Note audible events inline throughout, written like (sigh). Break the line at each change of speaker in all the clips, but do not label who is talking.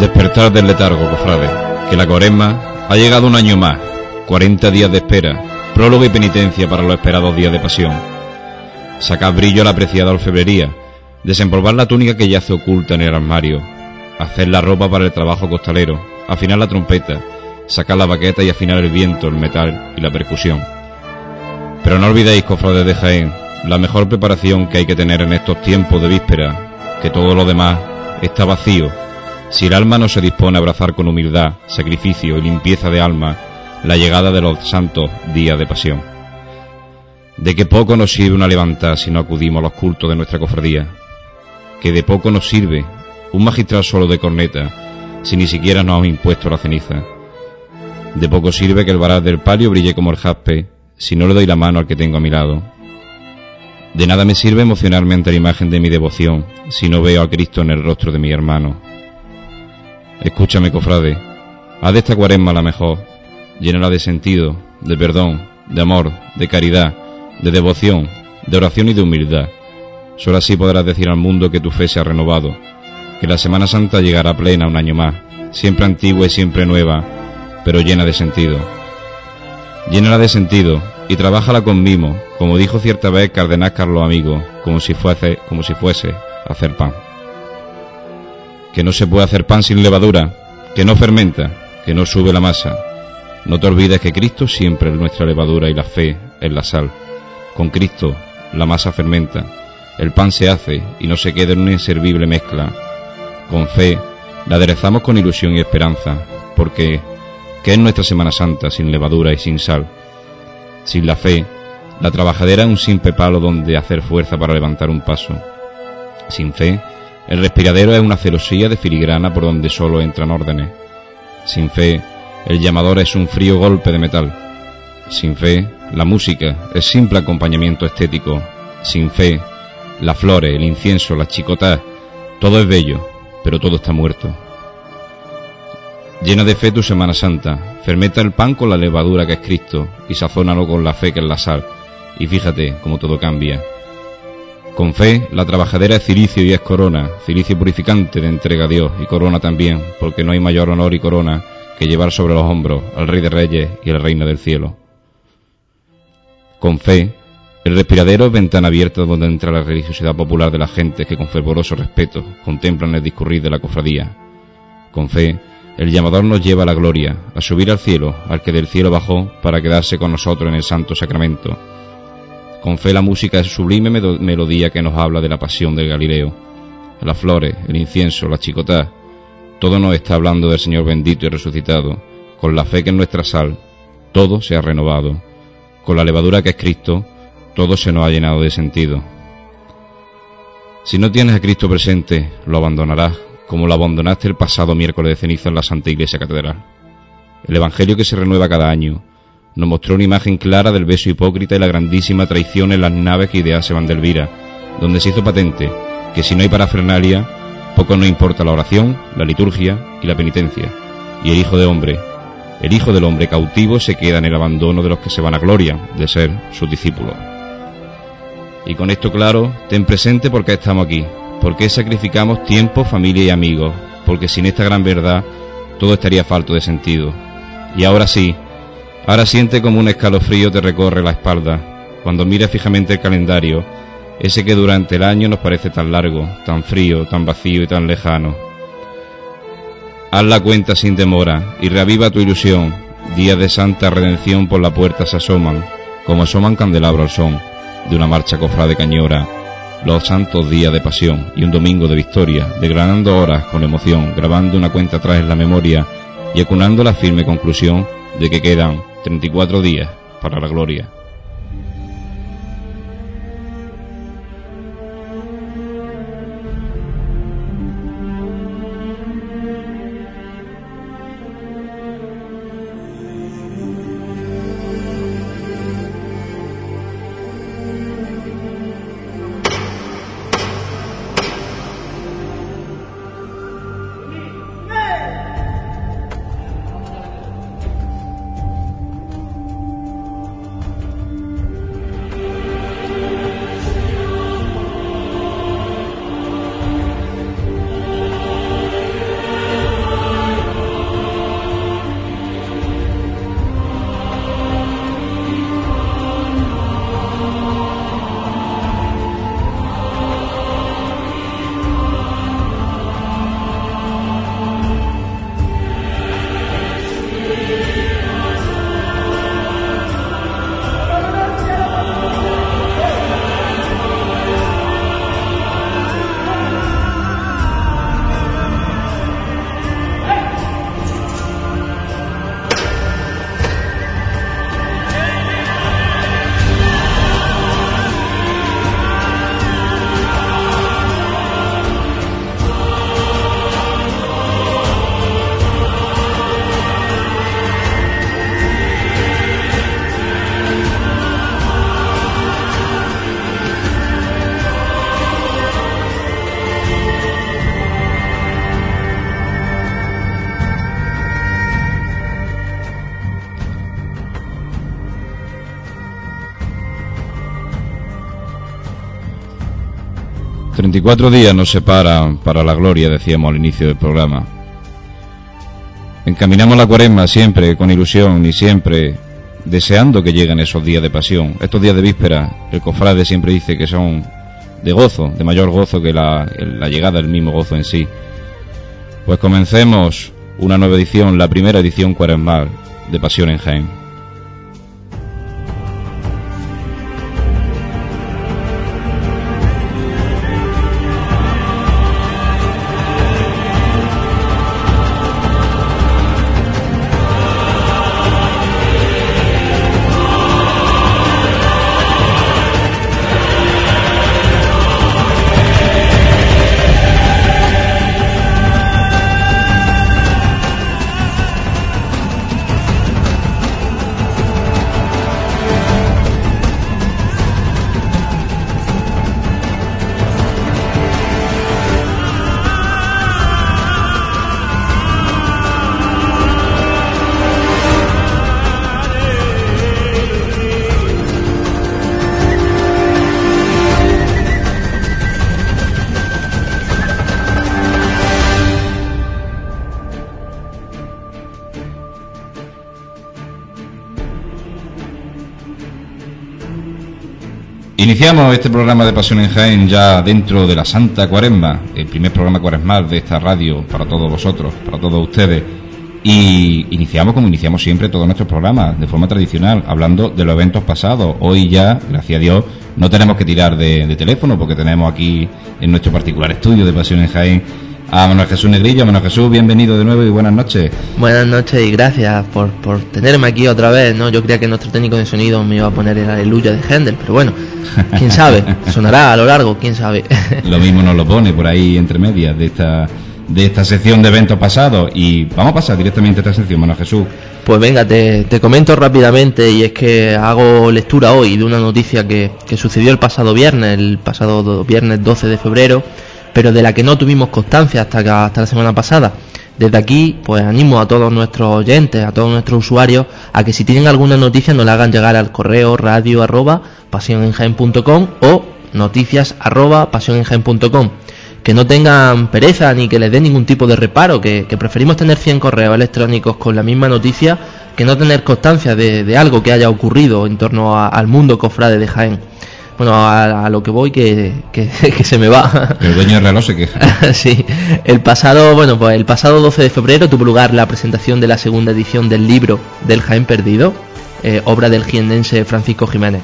Despertar del letargo, cofrade, que la cuaresma ha llegado un año más, 40 días de espera, prólogo y penitencia para los esperados días de pasión. Sacad brillo a la apreciada orfebrería, desempolvar la túnica que yace oculta en el armario, hacer la ropa para el trabajo costalero, afinar la trompeta, sacar la baqueta y afinar el viento, el metal y la percusión. Pero no olvidéis, cofrades de Jaén, la mejor preparación que hay que tener en estos tiempos de víspera, que todo lo demás está vacío si el alma no se dispone a abrazar con humildad, sacrificio y limpieza de alma la llegada de los santos días de pasión. De que poco nos sirve una levantada si no acudimos a los cultos de nuestra cofradía. Que de poco nos sirve un magistral solo de corneta si ni siquiera nos ha impuesto la ceniza. De poco sirve que el varal del palio brille como el jaspe si no le doy la mano al que tengo a mi lado. De nada me sirve emocionarme ante la imagen de mi devoción si no veo a Cristo en el rostro de mi hermano. Escúchame, cofrade, haz de esta cuaresma la mejor, llénala de sentido, de perdón, de amor, de caridad, de devoción, de oración y de humildad. Solo así podrás decir al mundo que tu fe se ha renovado, que la Semana Santa llegará plena un año más, siempre antigua y siempre nueva, pero llena de sentido. Llénala de sentido y trabájala con mimo, como dijo cierta vez Cardenal Carlos Amigo, como si fuese, como si fuese hacer pan que no se puede hacer pan sin levadura, que no fermenta, que no sube la masa. No te olvides que Cristo siempre es nuestra levadura y la fe es la sal. Con Cristo la masa fermenta, el pan se hace y no se queda en una inservible mezcla. Con fe la aderezamos con ilusión y esperanza, porque ¿qué es nuestra Semana Santa sin levadura y sin sal? Sin la fe, la trabajadera es un simple palo donde hacer fuerza para levantar un paso. Sin fe, el respiradero es una celosía de filigrana por donde solo entran órdenes. Sin fe, el llamador es un frío golpe de metal. Sin fe, la música es simple acompañamiento estético. Sin fe, las flores, el incienso, las chicotas, todo es bello, pero todo está muerto. Llena de fe tu Semana Santa, fermenta el pan con la levadura que es Cristo y sazónalo con la fe que es la sal. Y fíjate cómo todo cambia. Con fe, la trabajadera es cilicio y es corona, cilicio purificante de entrega a Dios y corona también, porque no hay mayor honor y corona que llevar sobre los hombros al Rey de Reyes y al Reino del Cielo. Con fe, el respiradero es ventana abierta donde entra la religiosidad popular de la gente que con fervoroso respeto contemplan el discurrir de la cofradía. Con fe, el llamador nos lleva a la gloria, a subir al cielo, al que del cielo bajó para quedarse con nosotros en el santo sacramento con fe la música es sublime melodía que nos habla de la pasión del Galileo. Las flores, el incienso, la chicotá, todo nos está hablando del Señor bendito y resucitado. Con la fe que es nuestra sal, todo se ha renovado. Con la levadura que es Cristo, todo se nos ha llenado de sentido. Si no tienes a Cristo presente, lo abandonarás, como lo abandonaste el pasado miércoles de ceniza en la Santa Iglesia Catedral. El Evangelio que se renueva cada año, nos mostró una imagen clara del beso hipócrita y la grandísima traición en las naves que idease Vandelvira, donde se hizo patente que si no hay parafernalia, poco no importa la oración, la liturgia y la penitencia. Y el Hijo de Hombre, el Hijo del Hombre cautivo se queda en el abandono de los que se van a gloria de ser sus discípulos. Y con esto claro, ten presente por qué estamos aquí, por qué sacrificamos tiempo, familia y amigos, porque sin esta gran verdad todo estaría falto de sentido. Y ahora sí, Ahora siente como un escalofrío te recorre la espalda cuando mira fijamente el calendario, ese que durante el año nos parece tan largo, tan frío, tan vacío y tan lejano. Haz la cuenta sin demora y reaviva tu ilusión. Días de santa redención por la puerta se asoman, como asoman candelabro al son de una marcha cofrade cañora. Los santos días de pasión y un domingo de victoria, degranando horas con emoción, grabando una cuenta atrás en la memoria y acunando la firme conclusión de que quedan 34 días para la gloria. 34 días nos separan para la gloria, decíamos al inicio del programa. Encaminamos la cuaresma siempre con ilusión y siempre deseando que lleguen esos días de pasión. Estos días de víspera, el cofrade siempre dice que son de gozo, de mayor gozo que la, llegada del mismo gozo en sí. Pues comencemos una nueva edición, la primera edición cuaresmal de Pasión en Jaén. Iniciamos este programa de Pasión en Jaén ya dentro de la Santa Cuaresma, el primer programa cuaresmal de esta radio para todos vosotros, para todos ustedes. Y iniciamos como iniciamos siempre todos nuestros programas, de forma tradicional, hablando de los eventos pasados. Hoy ya, gracias a Dios, no tenemos que tirar de, de teléfono porque tenemos aquí en nuestro particular estudio de Pasión en Jaén a Manuel Jesús Negrillo. Manuel Jesús, bienvenido de nuevo y buenas noches.
Buenas noches y gracias por, por tenerme aquí otra vez, ¿no? Yo creía que nuestro técnico de sonido me iba a poner el aleluya de Händel, pero bueno, quién sabe, (laughs) sonará a lo largo, quién sabe.
lo mismo nos lo pone por ahí entre medias de esta de esta sección de eventos pasados y vamos a pasar directamente a esta sección, Manuel Jesús.
Pues venga, te, te, comento rápidamente y es que hago lectura hoy de una noticia que, que sucedió el pasado viernes, el pasado viernes 12 de febrero, pero de la que no tuvimos constancia hasta, hasta la semana pasada. Desde aquí, pues animo a todos nuestros oyentes, a todos nuestros usuarios, a que si tienen alguna noticia nos la hagan llegar al correo radio arroba pasionenjaen.com o noticias arroba pasionenjaen.com. Que no tengan pereza ni que les den ningún tipo de reparo, que, preferimos tener 100 correos electrónicos con la misma noticia que no tener constancia de, algo que haya ocurrido en torno al mundo cofrade de Jaén bueno, a, lo que voy (laughs) que, se me va.
El dueño del reloj se queja. (laughs)
sí, el pasado, bueno, pues el pasado 12 de febrero tuvo lugar la presentación de la segunda edición del libro del Jaén Perdido, eh, obra del jienense Francisco Jiménez.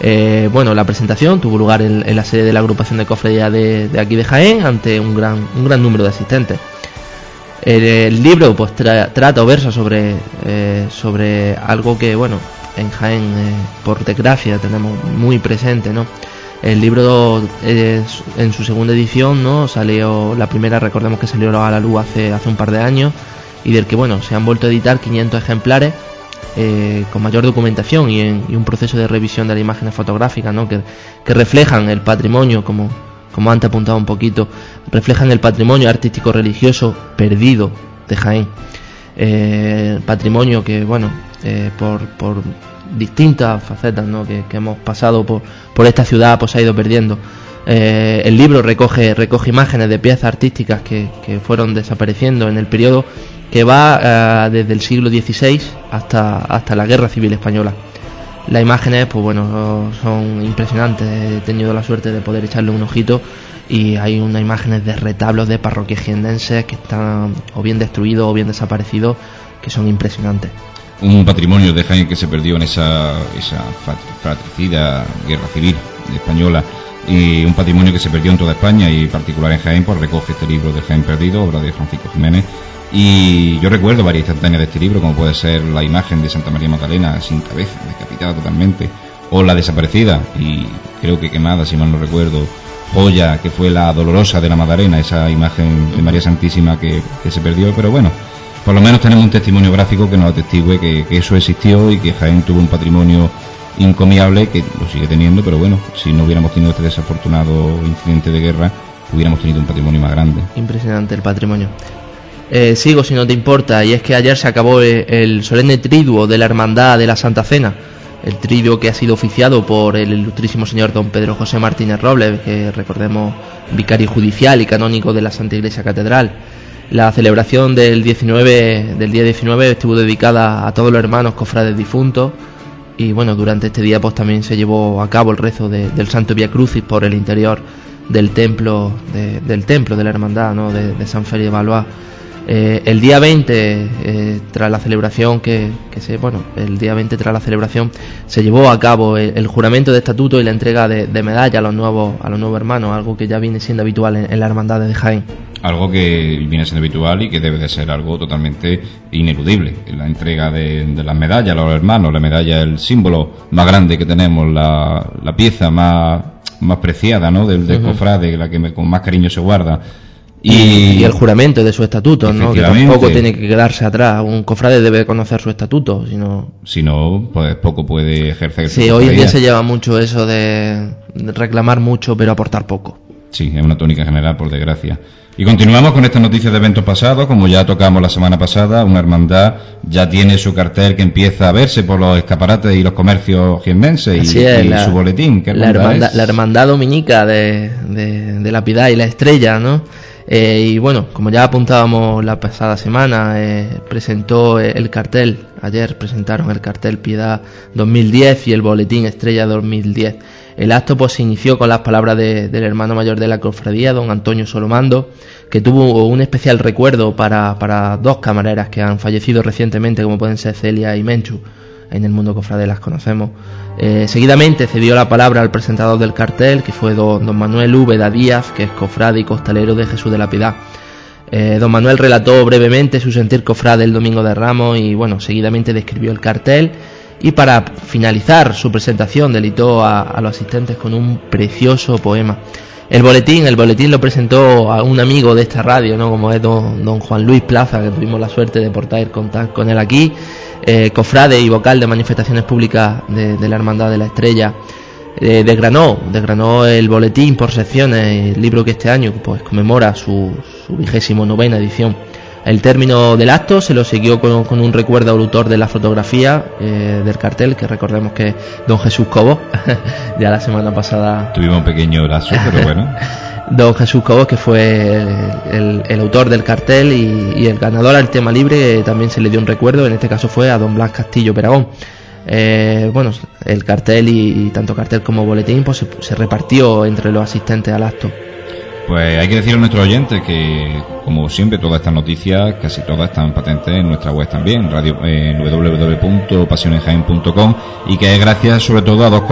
Eh, bueno, la presentación tuvo lugar en, la sede de la agrupación de cofradía de, aquí de Jaén ante un gran, un gran número de asistentes. El, libro pues trata o versa sobre, eh, sobre algo que, bueno, en Jaén, eh, por desgracia, tenemos muy presente, ¿no? El libro en su segunda edición, ¿no? Salió, la primera recordemos que salió a la luz hace, hace un par de años y del que, bueno, se han vuelto a editar 500 ejemplares eh, con mayor documentación y, en, un proceso de revisión de las imágenes fotográficas, ¿no? Que, reflejan el patrimonio, como, como antes apuntado un poquito, reflejan el patrimonio artístico religioso perdido de Jaén. Eh, patrimonio que, bueno, eh, por, por distintas facetas ¿no? que, hemos pasado por, por esta ciudad pues ha ido perdiendo. Eh, el libro recoge, recoge imágenes de piezas artísticas que, que fueron desapareciendo en el periodo que va eh, desde el siglo XVI hasta, hasta la Guerra Civil Española. Las imágenes, pues bueno, son impresionantes. He tenido la suerte de poder echarle un ojito y hay unas imágenes de retablos de parroquias jienenses que están o bien destruidos o bien desaparecidos que son impresionantes
un patrimonio de Jaén que se perdió en esa, esa fratricida guerra civil española y un patrimonio que se perdió en toda España y en particular en Jaén, pues recoge este libro de Jaén Perdido, obra de Francisco Jiménez. Y yo recuerdo varias instantáneas de este libro, como puede ser la imagen de Santa María Magdalena sin cabeza, decapitada totalmente, o la desaparecida y creo que quemada, si mal no recuerdo, joya que fue la dolorosa de la Magdalena, esa imagen de María Santísima que, que se perdió, pero bueno, por lo menos tenemos un testimonio gráfico que nos atestigue que, eso existió y que Jaén tuvo un patrimonio incomiable que lo sigue teniendo, pero bueno, si no hubiéramos tenido este desafortunado incidente de guerra, hubiéramos tenido un patrimonio más grande.
Impresionante el patrimonio. Eh, sigo si no te importa, y es que ayer se acabó el solemne triduo de la Hermandad de la Santa Cena. el triduo que ha sido oficiado por el ilustrísimo señor don Pedro José Martínez Robles, que recordemos vicario judicial y canónico de la Santa Iglesia Catedral. La celebración del 19, del día 19 estuvo dedicada a todos los hermanos cofrades difuntos y bueno, durante este día pues también se llevó a cabo el rezo del Santo Via Crucis por el interior del templo del templo de la hermandad ¿no? de, San Félix Valois eh, el día 20, eh, tras la celebración que, se, bueno, el día 20 tras la celebración se llevó a cabo el, juramento de estatuto y la entrega de, medalla a los nuevos a los nuevos hermanos, algo que ya viene siendo habitual en, la hermandad de Jaén.
Algo que viene siendo habitual y que debe de ser algo totalmente ineludible. La entrega de, las medallas a los hermanos, la medalla es el símbolo más grande que tenemos, la, pieza más, más preciada ¿no? del, del cofrade, la que con más cariño se guarda
y, el juramento de su estatuto, ¿no? que tampoco tiene que quedarse atrás. Un cofrade debe conocer su estatuto, si no...
Si no, pues poco puede ejercer.
Sí, hoy en día se lleva mucho eso de reclamar mucho pero aportar poco.
Sí, es una tónica general, por desgracia. Y continuamos con estas noticias de eventos pasados, como ya tocamos la semana pasada, una hermandad ya tiene su cartel que empieza a verse por los escaparates y los comercios jienenses y, su boletín.
la, hermandad, la hermandad dominica de, de, de la piedad y la estrella, ¿no? Eh, y bueno, como ya apuntábamos la pasada semana, eh, presentó el cartel, ayer presentaron el cartel Piedad 2010 y el boletín Estrella 2010. El acto pues se inició con las palabras del hermano mayor de la cofradía, don Antonio Solomando, que tuvo un especial recuerdo para, para dos camareras que han fallecido recientemente, como pueden ser Celia y Menchu en el mundo cofrade las conocemos. Eh, seguidamente cedió la palabra al presentador del cartel, que fue don, Manuel Úbeda Díaz, que es cofrade y costalero de Jesús de la Piedad. Eh, don Manuel relató brevemente su sentir cofrade el domingo de Ramos y bueno, seguidamente describió el cartel y para finalizar su presentación delitó a, los asistentes con un precioso poema. El boletín, el boletín lo presentó a un amigo de esta radio, ¿no? como es don, don Juan Luis Plaza, que tuvimos la suerte de portar contacto con él aquí eh, cofrade y vocal de manifestaciones públicas de, la Hermandad de la Estrella, eh, desgranó, desgranó el boletín por secciones, el libro que este año pues conmemora su, vigésimo novena edición. El término del acto se lo siguió con, un recuerdo al autor de la fotografía eh, del cartel, que recordemos que es don Jesús Cobo, (laughs) ya la semana pasada.
Tuvimos un pequeño brazo, pero bueno. (laughs)
don Jesús Cobos, que fue el, autor del cartel y, el ganador al tema libre, también se le dio un recuerdo, en este caso fue a don Blas Castillo Peragón. Eh, bueno, el cartel y, tanto cartel como boletín pues se, repartió entre los asistentes al acto.
Pues hay que decir a nuestros oyentes que, como siempre, todas estas noticias, casi todas están patentes en nuestra web también, radio, eh, www.pasionesjaen.com y que es gracias sobre todo a dos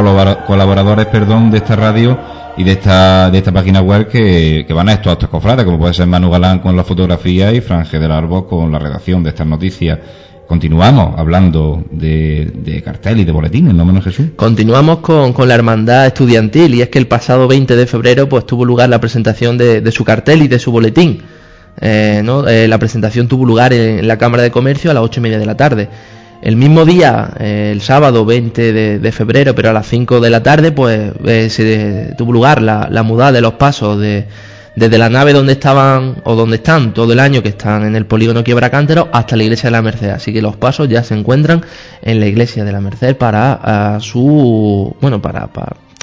colaboradores perdón, de esta radio y de esta, de esta página web que, que van a estos actos cofrades, como puede ser Manu Galán con la fotografía y Franje del Árbol con la redacción de estas noticias. Continuamos hablando de, de cartel y de boletines, ¿no menos Jesús?
Continuamos con, con, la hermandad estudiantil y es que el pasado 20 de febrero pues tuvo lugar la presentación de, de su cartel y de su boletín. Eh, ¿no? Eh, la presentación tuvo lugar en, la Cámara de Comercio a las ocho y media de la tarde. El mismo día, eh, el sábado 20 de, febrero, pero a las 5 de la tarde, pues eh, se tuvo lugar la, la mudada de los pasos de, desde la nave donde estaban o donde están todo el año, que están en el polígono Quiebra Cántero, hasta la iglesia de la Merced. Así que los pasos ya se encuentran en la iglesia de la Merced para ah, su bueno para,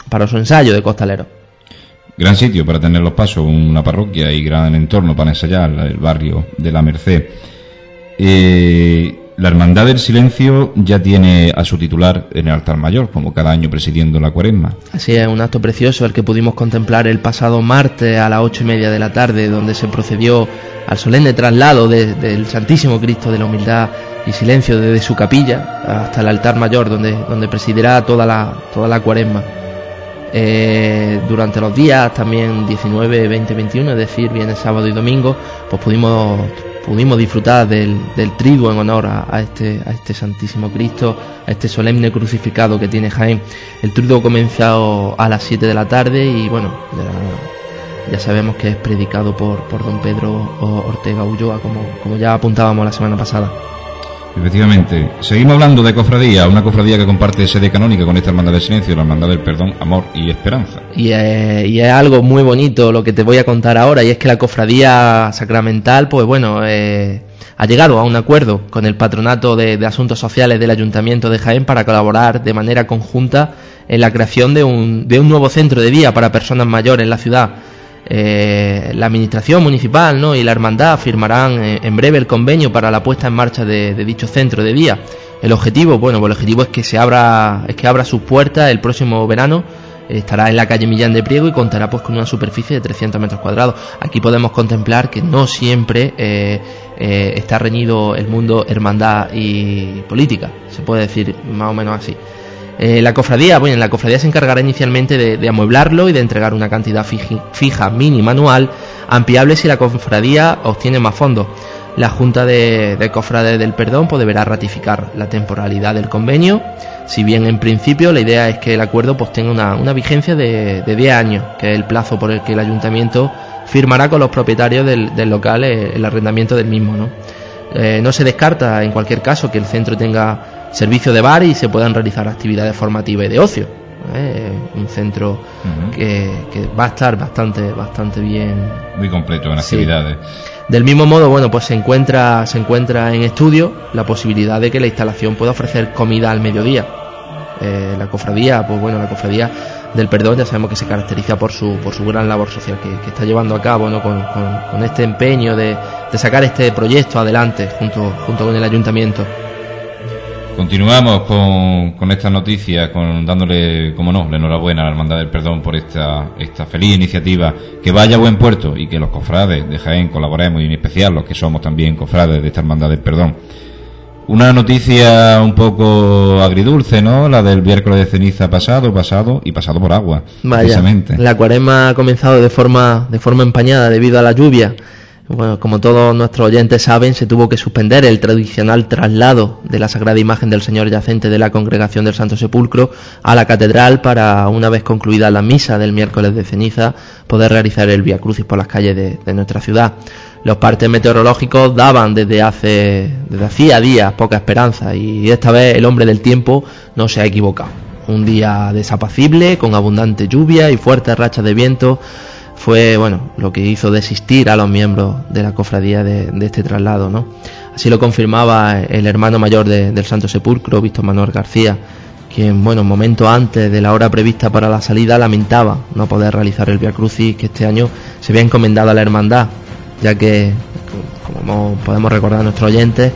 para, su ensayo de costalero.
Gran sitio para tener los pasos, una parroquia y gran entorno para ensayar el barrio de la Merced. Eh, la Hermandad del Silencio ya tiene a su titular en el altar mayor, como cada año presidiendo la cuaresma.
Así es, un acto precioso el que pudimos contemplar el pasado martes a las ocho y media de la tarde, donde se procedió al solemne traslado del Santísimo Cristo de la Humildad y Silencio desde su capilla hasta el altar mayor, donde, donde presidirá toda la, toda la cuaresma. Eh, durante los días, también 19, 20, 21, es decir, viernes, sábado y domingo, pues pudimos pudimos disfrutar del, triduo en honor a, este, a este Santísimo Cristo, a este solemne crucificado que tiene Jaén. El triduo comenzó a las 7 de la tarde y bueno, ya, sabemos que es predicado por, por don Pedro Ortega Ulloa, como, como ya apuntábamos la semana pasada.
Efectivamente. Seguimos hablando de cofradía, una cofradía que comparte sede canónica con esta hermandad del silencio, la hermandad del perdón, amor y esperanza.
Y, es algo muy bonito lo que te voy a contar ahora, y es que la cofradía sacramental, pues bueno, eh, ha llegado a un acuerdo con el Patronato de, Asuntos Sociales del Ayuntamiento de Jaén para colaborar de manera conjunta en la creación de un, de un nuevo centro de día para personas mayores en la ciudad. Eh, la administración municipal ¿no? y la hermandad firmarán eh, en breve el convenio para la puesta en marcha de, dicho centro de día. El objetivo, bueno, pues el objetivo es que se abra, es que abra sus puertas el próximo verano estará en la calle Millán de Priego y contará pues con una superficie de 300 metros cuadrados. Aquí podemos contemplar que no siempre eh, eh, está reñido el mundo hermandad y política, se puede decir más o menos así. Eh, la cofradía, bueno, la cofradía se encargará inicialmente de, amueblarlo y de entregar una cantidad fija mínima anual, ampliable si la cofradía obtiene más fondos. La Junta de, de Cofrades del Perdón pues, deberá ratificar la temporalidad del convenio, si bien en principio la idea es que el acuerdo pues, tenga una, vigencia de, de, 10 años, que es el plazo por el que el ayuntamiento firmará con los propietarios del, local el arrendamiento del mismo. ¿no? Eh, no se descarta en cualquier caso que el centro tenga servicio de bar y se puedan realizar actividades formativas y de ocio. ¿eh? un centro que, va a estar bastante, bastante bien.
Muy completo en actividades.
Del mismo modo, bueno, pues se encuentra, se encuentra en estudio la posibilidad de que la instalación pueda ofrecer comida al mediodía. Eh, la cofradía, pues bueno, la cofradía del perdón ya sabemos que se caracteriza por su, por su gran labor social que, está llevando a cabo ¿no? con, con, este empeño de, de, sacar este proyecto adelante junto, junto con el ayuntamiento.
Continuamos con, con esta noticia, con dándole, como no, la enhorabuena a la Hermandad del Perdón por esta, esta feliz iniciativa. Que vaya a buen puerto y que los cofrades de Jaén colaboremos, y en especial los que somos también cofrades de esta Hermandad del Perdón. Una noticia un poco agridulce, ¿no? La del miércoles de ceniza pasado, pasado y pasado por agua.
Vaya, la cuaresma ha comenzado de forma, de forma empañada debido a la lluvia bueno, como todos nuestros oyentes saben, se tuvo que suspender el tradicional traslado de la Sagrada Imagen del Señor Yacente de la Congregación del Santo Sepulcro a la catedral para, una vez concluida la misa del miércoles de ceniza, poder realizar el Via Crucis por las calles de, nuestra ciudad. Los partes meteorológicos daban desde hace desde hacía días poca esperanza y esta vez el hombre del tiempo no se ha equivocado. Un día desapacible, con abundante lluvia y fuertes rachas de viento fue bueno lo que hizo desistir a los miembros de la cofradía de, este traslado ¿no? así lo confirmaba el hermano mayor del Santo Sepulcro Víctor Manuel García quien bueno momento antes de la hora prevista para la salida lamentaba no poder realizar el Via Crucis que este año se había encomendado a la hermandad ya que como podemos recordar a nuestros oyentes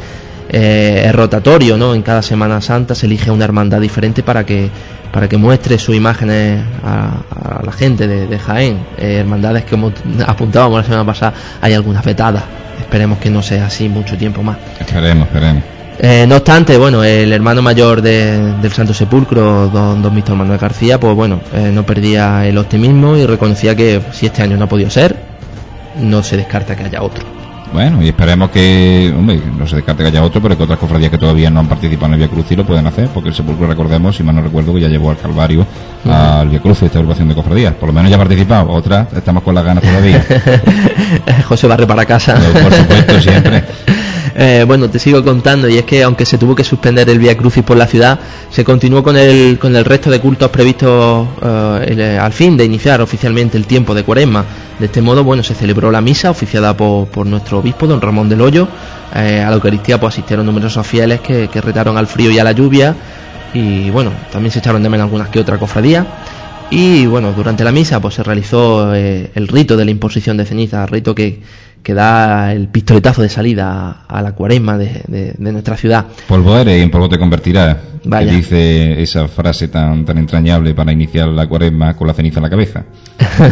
eh, es rotatorio no en cada Semana Santa se elige una hermandad diferente para que para que muestre sus imágenes a, la gente de, Jaén. Eh, hermandades que como apuntábamos la semana pasada, hay algunas vetadas. Esperemos que no sea así mucho tiempo más.
Esperemos, esperemos.
Eh, no obstante, bueno, el hermano mayor del Santo Sepulcro, don, don Víctor Manuel García, pues bueno, eh, no perdía el optimismo y reconocía que si este año no ha podido ser, no se descarta que haya otro.
Bueno, y esperemos que, hombre, no se descarte que haya otro, pero que otras cofradías que todavía no han participado en el Via Cruz lo pueden hacer, porque el Sepulcro, recordemos, si mal no recuerdo, que ya llevó al Calvario al Via Cruz esta agrupación de cofradías. Por lo menos ya ha participado, otras estamos con las ganas todavía. (laughs)
José barre para casa.
por supuesto, siempre. (laughs)
Eh, bueno, te sigo contando, y es que aunque se tuvo que suspender el Via Crucis por la ciudad, se continuó con el, con el resto de cultos previstos eh, al fin de iniciar oficialmente el tiempo de cuaresma. De este modo, bueno, se celebró la misa oficiada por, por nuestro obispo, don Ramón del Hoyo. Eh, a la Eucaristía pues, asistieron numerosos fieles que, que retaron al frío y a la lluvia. Y bueno, también se echaron de menos algunas que otras cofradías. Y bueno, durante la misa pues se realizó el rito de la imposición de ceniza, rito que, que da el pistoletazo de salida a la cuaresma de, nuestra ciudad.
Polvo eres y en polvo te convertirás. Que dice esa frase tan, tan entrañable para iniciar la cuaresma con la ceniza en la cabeza.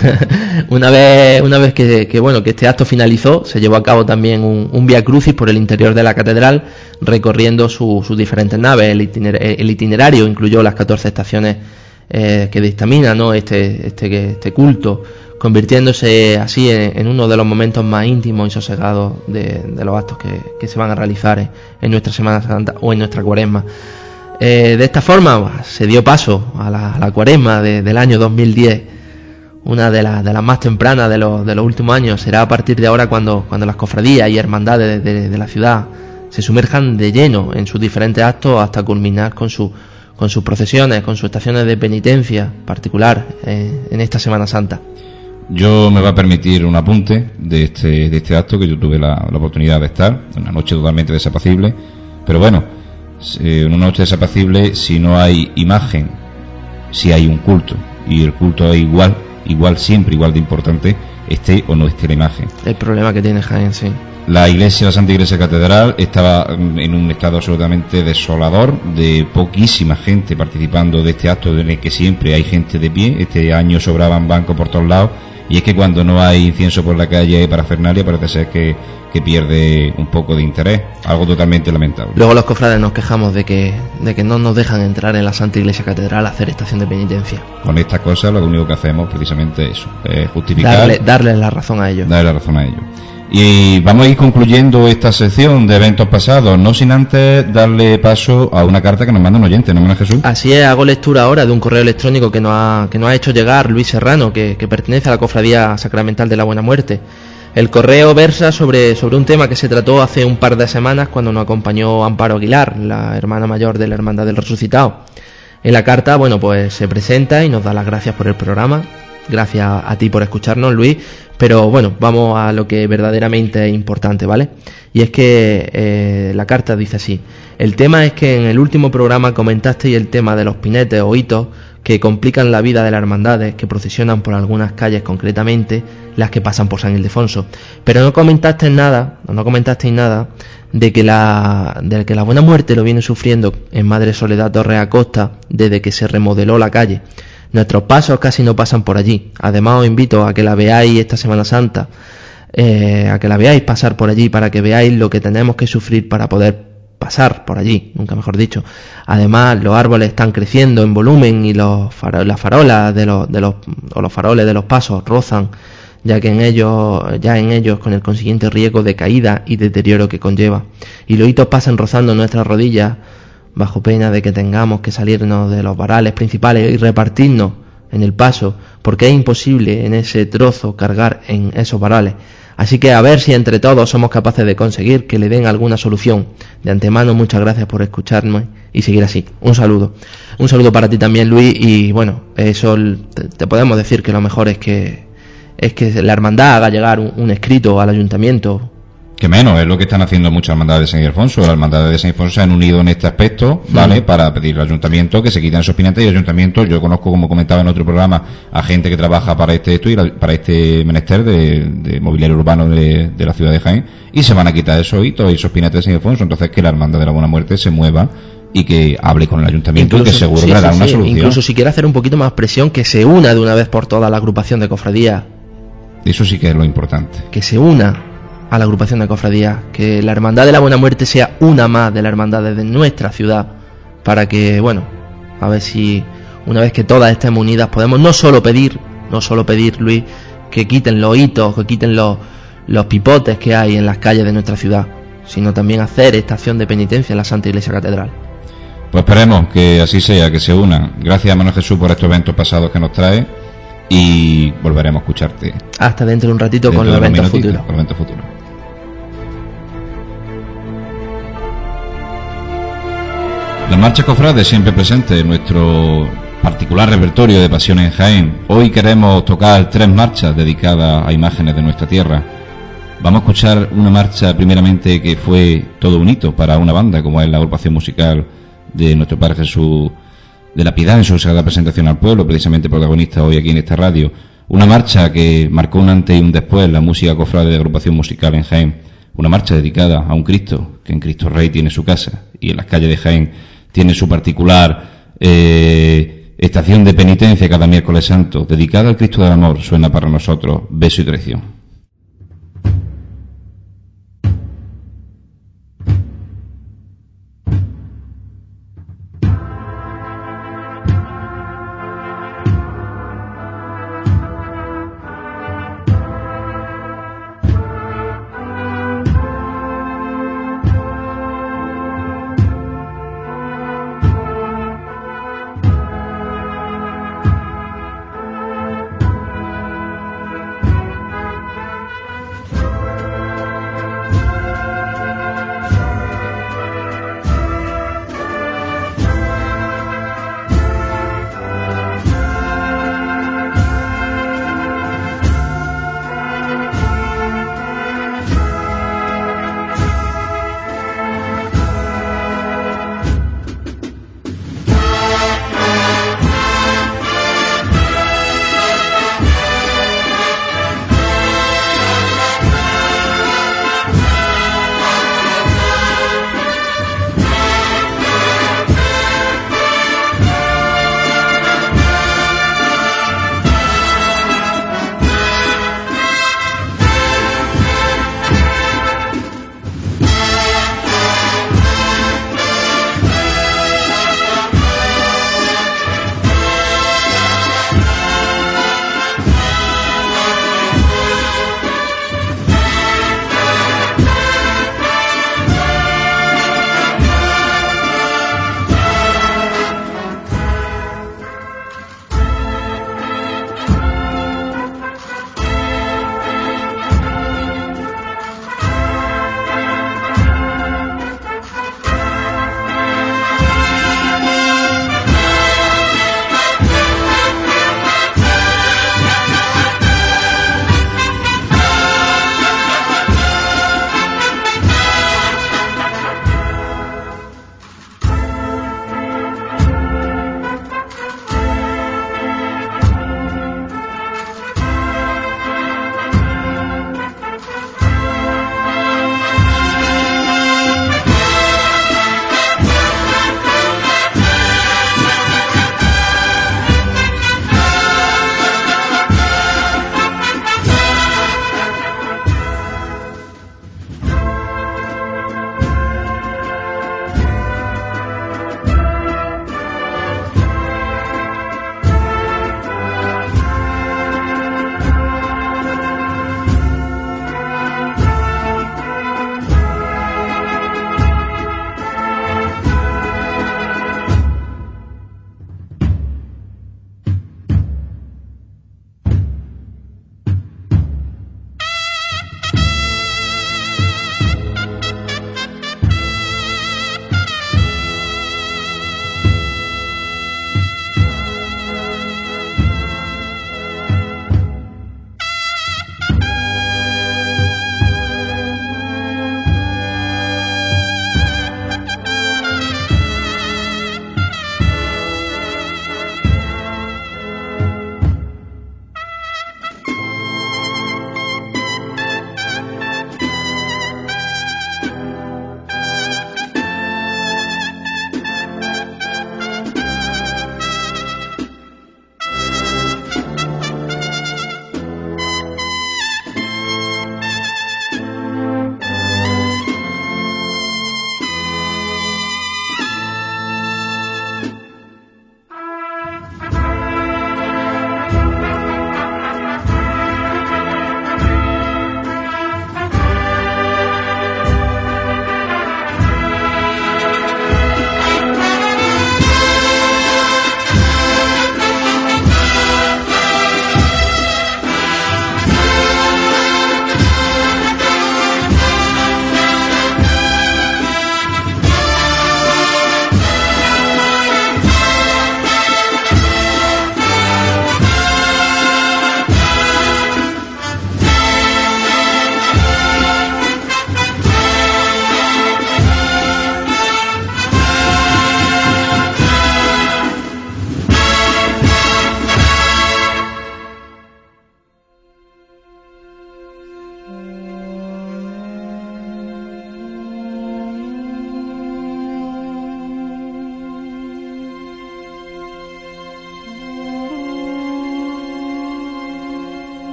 (laughs)
una vez, una vez que, bueno, que este acto finalizó, se llevó a cabo también un, un via crucis por el interior de la catedral, recorriendo sus diferentes naves. El, itinerario incluyó las 14 estaciones eh, que dictamina ¿no? este, este, este culto convirtiéndose así en, uno de los momentos más íntimos y sosegados de, los actos que, se van a realizar en, nuestra Semana Santa o en nuestra cuaresma. Eh, de esta forma se dio paso a la, cuaresma del año 2010, una de, de las más tempranas de los, de los, últimos años. Será a partir de ahora cuando, las cofradías y hermandades de, la ciudad se sumerjan de lleno en sus diferentes actos hasta culminar con, con sus procesiones, con sus estaciones de penitencia particular eh, en esta Semana Santa.
Yo me va a permitir un apunte de este, de este acto que yo tuve la, oportunidad de estar, una noche totalmente desapacible, pero bueno, en una noche desapacible si no hay imagen, si hay un culto, y el culto es igual, igual siempre, igual de importante, esté o no esté la imagen.
El problema que tiene Jaén, sí.
La iglesia, la Santa Iglesia Catedral, estaba en un estado absolutamente desolador, de poquísima gente participando de este acto en el que siempre hay gente de pie. Este año sobraban bancos por todos lados. Y es que cuando no hay incienso por la calle para Fernalia, parece ser que, que, pierde un poco de interés. Algo totalmente lamentable.
Luego los cofrades nos quejamos de que, de que no nos dejan entrar en la Santa Iglesia Catedral a hacer estación de penitencia.
Con estas cosas lo único que hacemos precisamente es eso, es justificar.
Darle, darle la razón a ellos.
Darle la razón a ellos. Y vamos a ir concluyendo esta sección de eventos pasados, no sin antes darle paso a una carta que nos manda un oyente, ¿no, me Jesús?
Así es, hago lectura ahora de un correo electrónico que nos ha, que ha hecho llegar Luis Serrano, que, pertenece a la Cofradía Sacramental de la Buena Muerte. El correo versa sobre, sobre un tema que se trató hace un par de semanas cuando nos acompañó Amparo Aguilar, la hermana mayor de la Hermandad del Resucitado. En la carta, bueno, pues se presenta y nos da las gracias por el programa. Gracias a ti por escucharnos, Luis. Pero bueno, vamos a lo que verdaderamente es importante, ¿vale? Y es que eh, la carta dice así. El tema es que en el último programa comentasteis el tema de los pinetes o hitos que complican la vida de las hermandades que procesionan por algunas calles concretamente, las que pasan por San Ildefonso. Pero no comentasteis nada, no comentasteis nada de que la, de que la buena muerte lo viene sufriendo en Madre Soledad Torre Acosta desde que se remodeló la calle. Nuestros pasos casi no pasan por allí. Además os invito a que la veáis esta Semana Santa, eh, a que la veáis pasar por allí para que veáis lo que tenemos que sufrir para poder pasar por allí, nunca mejor dicho. Además, los árboles están creciendo en volumen y los las farolas de los, de los, o los faroles de los pasos rozan, ya que en ellos, ya en ellos con el consiguiente riesgo de caída y deterioro que conlleva. Y los hitos pasan rozando nuestras rodillas bajo pena de que tengamos que salirnos de los varales principales y repartirnos en el paso, porque es imposible en ese trozo cargar en esos varales. Así que a ver si entre todos somos capaces de conseguir que le den alguna solución. De antemano, muchas gracias por escucharme y seguir así. Un saludo. Un saludo para ti también, Luis. Y bueno, eso te, podemos decir que lo mejor es que es que la hermandad haga llegar un escrito al ayuntamiento
que menos, es lo que están haciendo muchas hermandades de San Ildefonso. Las hermandades de San Ildefonso se han unido en este aspecto, ¿vale? Para pedir al ayuntamiento que se quiten esos pinetes y el ayuntamiento, yo conozco, como comentaba en otro programa, a gente que trabaja para este esto y para este menester de, mobiliario urbano de, la ciudad de Jaén y se van a quitar esos hitos y esos pinetes de San Ildefonso. Entonces, que la hermandad de la Buena Muerte se mueva y que hable con el ayuntamiento y que seguro que le dará una solución.
Incluso si quiere hacer un poquito más presión, que se una de una vez por toda la agrupación de cofradía.
Eso sí que es lo importante.
Que se una a la agrupación de cofradías, que la Hermandad de la Buena Muerte sea una más de la hermandad de nuestra ciudad, para que, bueno, a ver si una vez que todas estemos unidas podemos no solo pedir, no solo pedir, Luis, que quiten los hitos, que quiten los, los pipotes que hay en las calles de nuestra ciudad, sino también hacer esta acción de penitencia en la Santa Iglesia Catedral.
Pues esperemos que así sea, que se unan. Gracias, Manuel Jesús, por estos eventos pasados que nos trae y volveremos a escucharte.
Hasta dentro de un ratito con los eventos futuros.
Marcha cofrade siempre presente en nuestro particular repertorio de Pasión en Jaén. Hoy queremos tocar tres marchas dedicadas a imágenes de nuestra tierra. Vamos a escuchar una marcha primeramente que fue todo un hito para una banda como es la agrupación musical de nuestro Padre Jesús de la Piedad en su sagrada presentación al pueblo, precisamente protagonista hoy aquí en esta radio. Una marcha que marcó un antes y un después la música cofrade de agrupación musical en Jaén. Una marcha dedicada a un Cristo que en Cristo Rey tiene su casa y en las calles de Jaén tiene su particular eh, estación de penitencia cada miércoles santo, dedicada al Cristo del Amor, suena para nosotros beso y traición.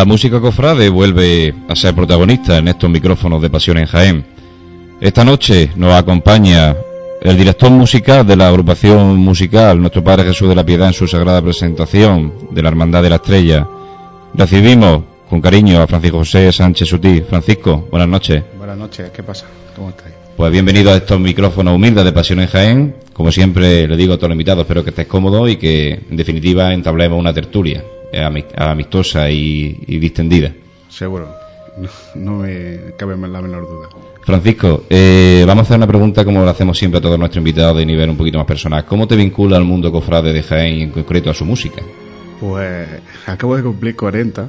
La música cofrade vuelve a ser protagonista en estos micrófonos de Pasión en Jaén. Esta noche nos acompaña el director musical de la agrupación musical Nuestro Padre Jesús de la Piedad en su sagrada presentación de la Hermandad de la Estrella. Recibimos con cariño a Francisco José Sánchez Sutí. Francisco, buenas noches.
Buenas noches, ¿qué pasa? ¿Cómo estáis?
Pues bienvenido a estos micrófonos humildes de Pasión en Jaén. Como siempre le digo a todos los invitados, espero que estés cómodo y que en definitiva entablemos una tertulia amistosa y, distendida.
Seguro, no, me cabe la menor duda.
Francisco, eh, vamos a hacer una pregunta como lo hacemos siempre a todos nuestros invitados de nivel un poquito más personal. ¿Cómo te vincula al mundo cofrade de Jaén y en concreto a su música?
Pues acabo de cumplir 40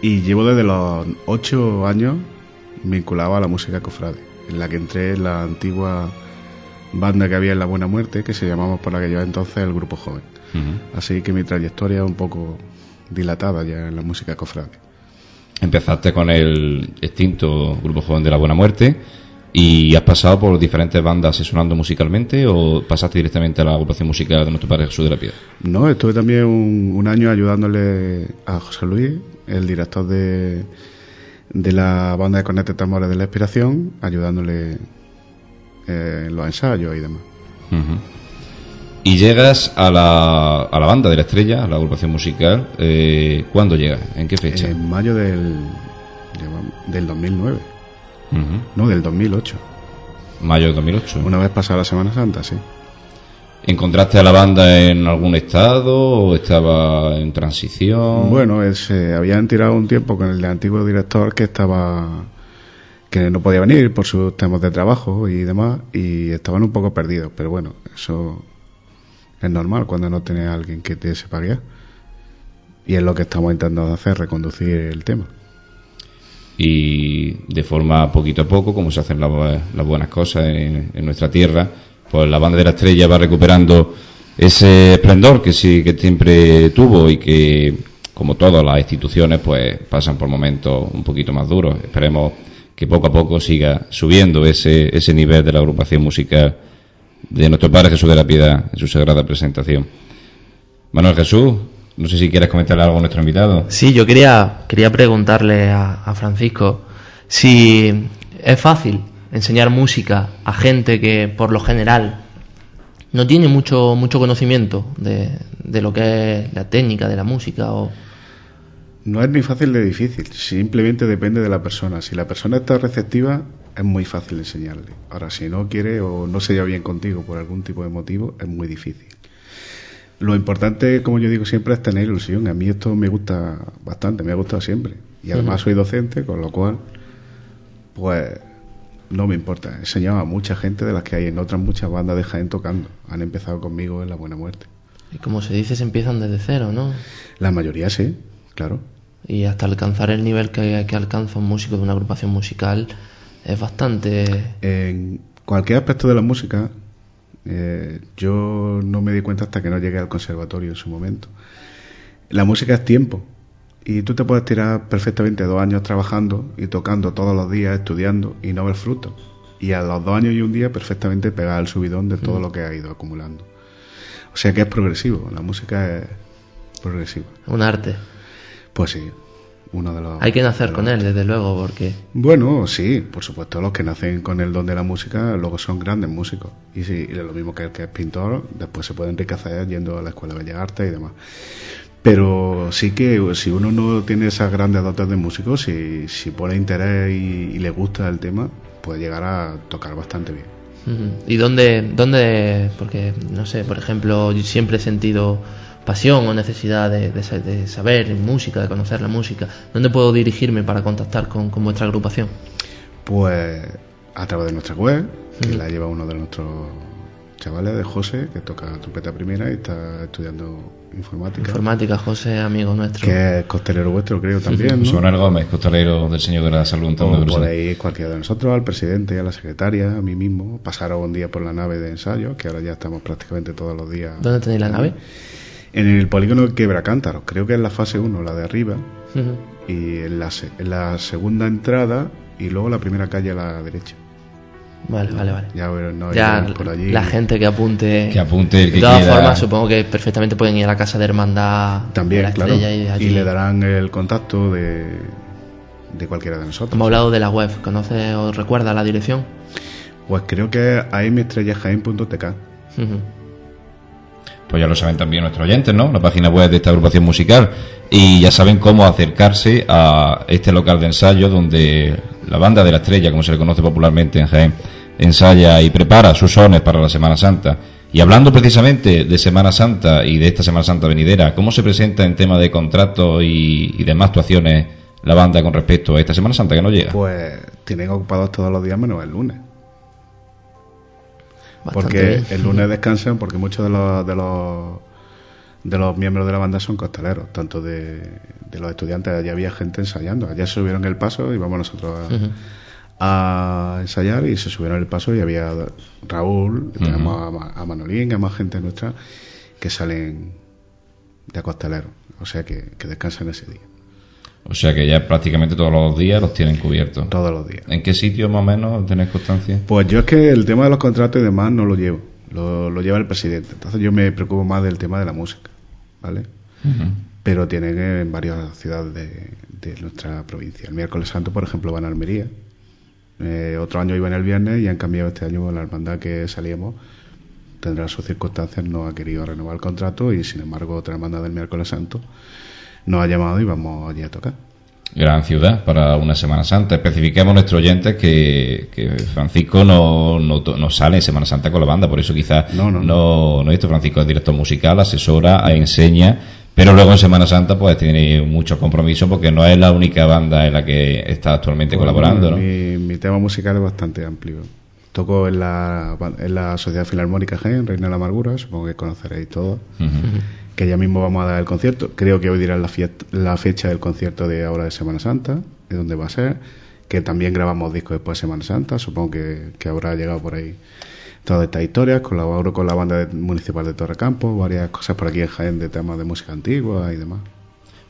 y llevo desde los 8 años vinculado a la música cofrade, en la que entré en la antigua banda que había en La Buena Muerte, que se llamaba por aquello entonces el Grupo Joven. Así que mi trayectoria es un poco dilatada ya en la música cofrade.
Empezaste con el extinto Grupo Joven de la Buena Muerte y has pasado por diferentes bandas asesorando musicalmente o pasaste directamente a la agrupación musical de nuestro padre Jesús de la Piedra?
No, estuve también un, año ayudándole a José Luis, el director de, de la banda de Conecte Tambores de la Inspiración, ayudándole eh, en los ensayos y demás.
Y llegas a la, a la banda de la estrella, a la agrupación musical. Eh, ¿Cuándo llegas? ¿En qué fecha?
En mayo del, del 2009. No, del 2008.
Mayo del 2008.
Una vez pasada la Semana Santa, sí.
¿Encontraste a la banda en algún estado o estaba en transición?
Bueno, se habían tirado un tiempo con el antiguo director que estaba que no podía venir por sus temas de trabajo y demás y estaban un poco perdidos, pero bueno, eso es normal cuando no tienes a alguien que te sepa. Y es lo que estamos intentando hacer, reconducir el tema.
Y de forma poquito a poco, como se hacen las, buenas cosas en, nuestra tierra, pues la banda de la estrella va recuperando ese esplendor que sí que siempre tuvo y que, como todas las instituciones, pues pasan por momentos un poquito más duros. Esperemos que poco a poco siga subiendo ese, ese nivel de la agrupación musical de nuestro Padre Jesús de la Piedad en su sagrada presentación. Manuel Jesús, no sé si quieres comentarle algo a nuestro invitado.
Sí, yo quería, quería preguntarle a, Francisco si es fácil enseñar música a gente que por lo general no tiene mucho, mucho conocimiento de, de lo que es la técnica de la música o
no es ni fácil ni difícil, simplemente depende de la persona. Si la persona está receptiva, es muy fácil enseñarle. Ahora, si no quiere o no se lleva bien contigo por algún tipo de motivo, es muy difícil. Lo importante, como yo digo siempre, es tener ilusión. A mí esto me gusta bastante, me ha gustado siempre. Y además soy docente, con lo cual, pues no me importa. He enseñado a mucha gente de las que hay en otras muchas bandas de Jaén tocando. Han empezado conmigo en La Buena Muerte.
Y como se dice, se empiezan desde cero, ¿no?
La mayoría sí, claro
y hasta alcanzar el nivel que, que alcanza un músico de una agrupación musical es bastante...
En cualquier aspecto de la música, eh, yo no me di cuenta hasta que no llegué al conservatorio en su momento. La música es tiempo y tú te puedes tirar perfectamente dos años trabajando y tocando todos los días, estudiando y no ver fruto. Y a los dos años y un día perfectamente pegar el subidón de todo mm. lo que ha ido acumulando. O sea que es progresivo, la música es progresiva.
Un arte.
Pues sí, uno de los...
Hay que nacer con él, desde luego, porque...
Bueno, sí, por supuesto, los que nacen con el don de la música luego son grandes músicos. Y sí, lo mismo que el que es pintor, después se puede enriquecer yendo a la Escuela de Bellas Artes y demás. Pero sí que si uno no tiene esas grandes dotes de músico, si, si pone interés y, le gusta el tema, puede llegar a tocar bastante bien.
¿Y dónde, dónde, porque no sé, por ejemplo, yo siempre he sentido pasión o necesidad de, saber música, de conocer la música, ¿dónde puedo dirigirme para contactar con, vuestra agrupación?
Pues a través de nuestra web, que la lleva uno de nuestros chavales de José, que toca trompeta primera y está estudiando informática.
Informática, José, amigo nuestro.
Que es costelero vuestro, creo, también.
¿no? Manuel Gómez, costelero del Señor de la Salud.
O podéis cualquiera de nosotros, al presidente, a la secretaria, a mí mismo, pasaros un día por la nave de ensayo, que ahora ya estamos prácticamente todos los días.
¿Dónde tenéis la nave?
En el polígono de Quebracántaros, creo que es la fase 1, la de arriba, y en la, en la segunda entrada y luego la primera calle a la derecha.
Vale, vale, vale.
Ya, bueno, no,
Ya
por allí.
la gente que apunte.
Que apunte el que
De todas
quiera.
formas, supongo que perfectamente pueden ir a la casa de hermandad
También,
la
claro.
y, allí.
Y le darán el contacto de, de cualquiera de nosotros.
Hemos hablado de la web. ¿Conoce o recuerda la dirección?
Pues creo que es amestrellajaen.tk.
Ujú.
Pues ya lo saben también nuestros oyentes, ¿no? La página web de esta agrupación musical. Y ya saben cómo acercarse a este local de ensayo donde la banda de la estrella, como se le conoce popularmente en Jaén, ensaya y prepara sus sones para la Semana Santa. Y hablando precisamente de Semana Santa y de esta Semana Santa venidera, ¿cómo se presenta en tema de contratos y, y demás actuaciones la banda con respecto a esta Semana Santa que no llega?
Pues tienen ocupados todos los días menos el lunes. Porque
bien.
el lunes descansan porque muchos de los, de los de los miembros de la banda son costaleros, tanto de, de los estudiantes, allá había gente ensayando, allá subieron el paso y vamos nosotros a, ensayar y se subieron el paso y había Raúl, tenemos a a, Manolín, a más gente nuestra que salen de costaleros, o sea que, que descansan ese día,
O sea que ya prácticamente todos los días los tienen cubiertos.
todos los días.
¿En qué sitio más o menos tenéis constancia?
Pues yo es que el tema de los contratos y demás no lo llevo, lo, lo lleva el presidente. Entonces yo me preocupo más del tema de la música, ¿vale? Pero tienen en varias ciudades de, de nuestra provincia. El miércoles santo, por ejemplo, van a Almería. Eh, otro año iban el viernes y han cambiado este año la hermandad que salíamos. Tendrá sus circunstancias, no ha querido renovar el contrato y sin embargo otra hermandad del miércoles santo nos ha llamado y vamos allí a tocar.
Gran ciudad para una Semana Santa. Especificamos a nuestros oyentes que, que Francisco no, no, no sale en Semana Santa con la banda, por eso quizás
No, no,
no, no esto. Francisco es director musical, asesora, enseña, pero luego en Semana Santa pues tiene muchos compromisos porque no es la única banda en la que está actualmente colaborando, ¿no?
mi, mi tema musical es bastante amplio. Toco en la, en la Sociedad Filarmónica Jaén, Reina de la Amargura, supongo que conoceréis todos. Que ya mismo vamos a dar el concierto. Creo que hoy dirán la, la fecha del concierto de ahora de Semana Santa, de dónde va a ser, que también grabamos discos después de Semana Santa, supongo que, que habrá llegado por ahí todas estas historias, colaboro con la banda municipal de Torrecampo, varias cosas por aquí en Jaén de temas de música antigua y demás.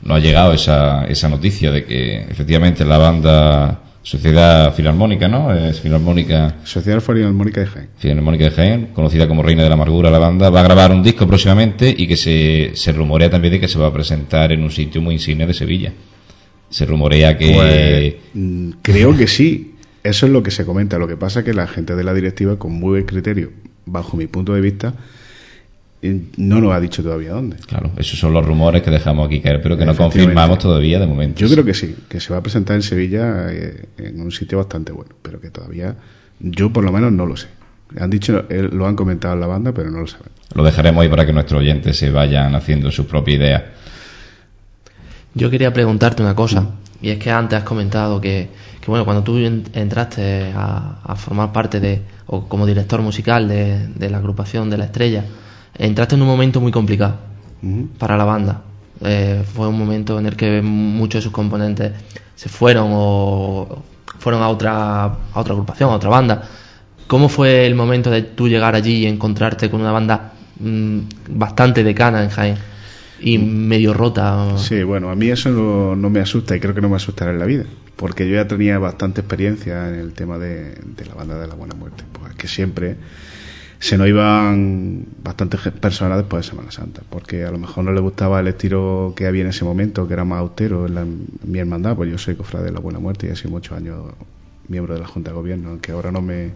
No ha llegado esa, esa noticia de que efectivamente la banda Sociedad Filarmónica, ¿no? Es Filarmónica
Sociedad Filarmónica de Jaén.
Filarmónica de Jaén, conocida como Reina de la Amargura, la banda, va a grabar un disco próximamente y que se, se rumorea también de que se va a presentar en un sitio muy insigne de Sevilla. Se rumorea que...
Pues, mm, creo que sí. Eso es lo que se comenta. Lo que pasa es que la gente de la directiva, con muy buen criterio, bajo mi punto de vista, no nos ha dicho todavía dónde.
Claro, esos son los rumores que dejamos aquí caer, pero que no confirmamos todavía de momento.
Yo creo que sí, que se va a presentar en Sevilla eh, en un sitio bastante bueno, pero que todavía yo por lo menos no lo sé. Han dicho, eh, lo han comentado en la banda, pero no lo saben.
Lo dejaremos ahí para que nuestros oyentes se vayan haciendo sus propias ideas.
Yo quería preguntarte una cosa, y es que antes has comentado que, que bueno, cuando tú en- entraste a, a formar parte de, o como director musical de, de la agrupación de la estrella, entraste en un momento muy complicado para la banda. Eh, fue un momento en el que muchos de sus componentes se fueron o fueron a otra, a otra agrupación, a otra banda. ¿Cómo fue el momento de tú llegar allí y encontrarte con una banda mm, bastante decana en Jaén y medio rota?
Sí, bueno, a mí eso no, no me asusta y creo que no me asustará en la vida, porque yo ya tenía bastante experiencia en el tema de, de la banda de la Buena Muerte, pues que siempre se nos iban bastantes personas después de Semana Santa, porque a lo mejor no le gustaba el estilo que había en ese momento, que era más austero en, la- en mi hermandad, pues yo soy cofrade de la Buena Muerte y he sido muchos años miembro de la Junta de Gobierno, aunque ahora no me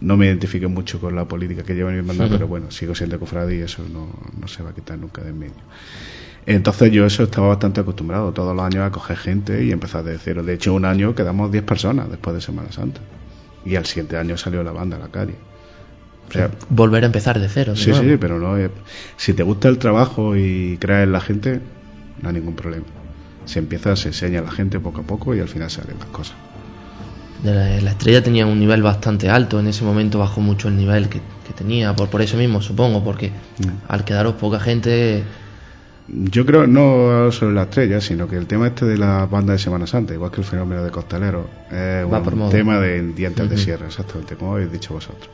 no me identifico mucho con la política que lleva mi hermandad, pero bueno, sigo siendo cofrade y eso no, no se va a quitar nunca de en medio. Entonces yo eso estaba bastante acostumbrado todos los años a coger gente y empezar de cero. De hecho, un año quedamos 10 personas después de Semana Santa. Y al siguiente año salió la banda a la calle. O sea,
Volver a empezar de cero. de
sí,
nuevo.
sí, pero no. eh, si te gusta el trabajo y crees en la gente, no hay ningún problema. Se empieza, se enseña a la gente poco a poco y al final salen las cosas.
la, estrella tenía un nivel bastante alto. En ese momento bajó mucho el nivel que, tenía, por, por eso mismo, supongo, porque mm. al quedaros poca gente.
Yo creo no solo la estrella, sino que el tema este de la banda de Semana Santa, igual que el fenómeno de Costalero, es un tema de dientes de sierra, exactamente, como habéis dicho vosotros.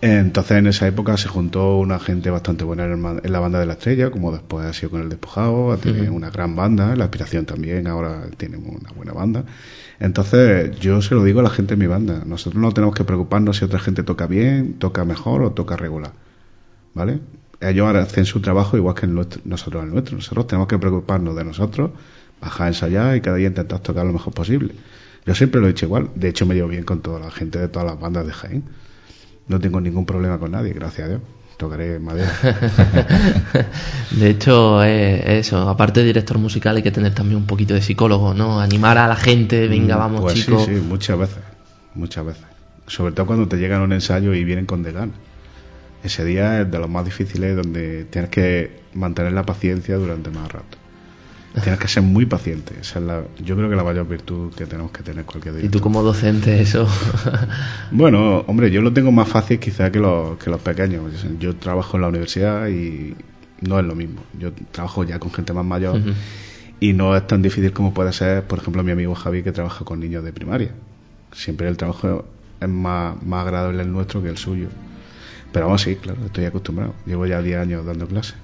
Entonces en esa época se juntó una gente bastante buena en, la banda de la estrella, como después ha sido con el despojado, tiene una gran banda, la aspiración también, ahora tiene una buena banda. Entonces yo se lo digo a la gente de mi banda, nosotros no tenemos que preocuparnos si otra gente toca bien, toca mejor o toca regular, ¿vale? Ellos hacen su trabajo igual que nosotros el nuestro, nosotros tenemos que preocuparnos de nosotros, bajar ensayar y cada día intentar tocar lo mejor posible. Yo siempre lo he dicho igual, de hecho me llevo bien con toda la gente de todas las bandas de Jaén no tengo ningún problema con nadie, gracias a Dios. Tocaré madera. (laughs)
de hecho, eh, eso, aparte de director musical, hay que tener también un poquito de psicólogo, ¿no? Animar a la gente, venga, mm, vamos,
pues
chicos.
Sí, sí, muchas veces, muchas veces. Sobre todo cuando te llegan a un ensayo y vienen con de Ese día es de los más difíciles donde tienes que mantener la paciencia durante más rato. Tienes que ser muy paciente. Esa es la, yo creo que la mayor virtud que tenemos que tener cualquier día.
¿Y tú como docente eso? (laughs)
bueno, hombre, yo lo tengo más fácil quizá que los, que los pequeños. Yo trabajo en la universidad y no es lo mismo. Yo trabajo ya con gente más mayor y no es tan difícil como puede ser, por ejemplo, mi amigo Javi que trabaja con niños de primaria. Siempre el trabajo es más, más agradable el nuestro que el suyo. Pero vamos, sí, claro, estoy acostumbrado. Llevo ya 10 años dando clases.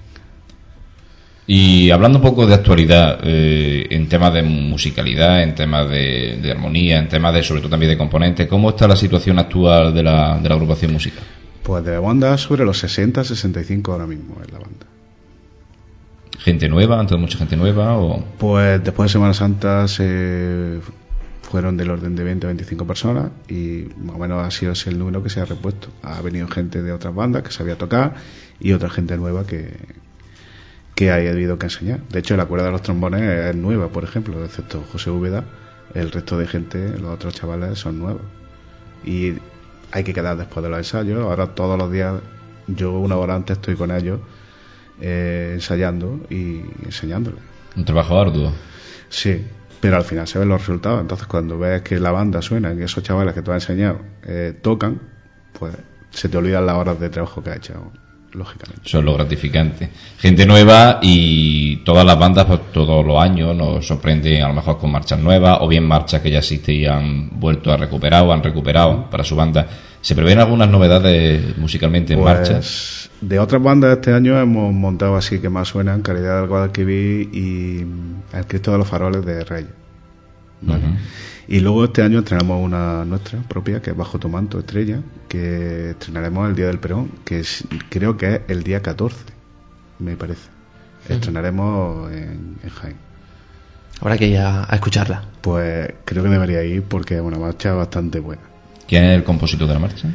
Y hablando un poco de actualidad, eh, en temas de musicalidad, en temas de, armonía, en temas de, sobre todo también de componentes, ¿cómo está la situación actual de la, de la agrupación musical?
Pues de banda sobre los 60, 65 ahora mismo es la banda.
¿Gente nueva? ¿Entonces mucha gente nueva? O...
Pues después de Semana Santa se fueron del orden de 20 a 25 personas y más o menos ha sido ese el número que se ha repuesto. Ha venido gente de otras bandas que sabía tocar y otra gente nueva que, que haya habido que enseñar. De hecho, la cuerda de los trombones es nueva, por ejemplo, excepto José Úbeda, el resto de gente, los otros chavales son nuevos. Y hay que quedar después de los ensayos. Ahora todos los días, yo una hora antes estoy con ellos eh, ensayando y enseñándoles.
Un trabajo arduo.
Sí, pero al final se ven los resultados. Entonces, cuando ves que la banda suena y esos chavales que tú has enseñado eh, tocan, pues se te olvidan las horas de trabajo que has hecho lógicamente.
Eso es lo gratificante. Gente nueva y todas las bandas, pues, todos los años nos sorprenden a lo mejor con marchas nuevas o bien marchas que ya existen y han vuelto a recuperar o han recuperado para su banda. ¿Se prevén algunas novedades musicalmente en pues, marcha?
De otras bandas este año hemos montado así que más suenan Caridad del Guadalquivir y El Cristo de los Faroles de Reyes. Y luego este año estrenamos una nuestra propia, que es Bajo tu manto estrella, que estrenaremos el día del Perón, que creo que es el día 14, me parece. Estrenaremos en, Jaén.
Habrá que ir a, escucharla.
Pues creo que debería ir porque es una marcha bastante buena.
¿Quién es el compositor de la marcha?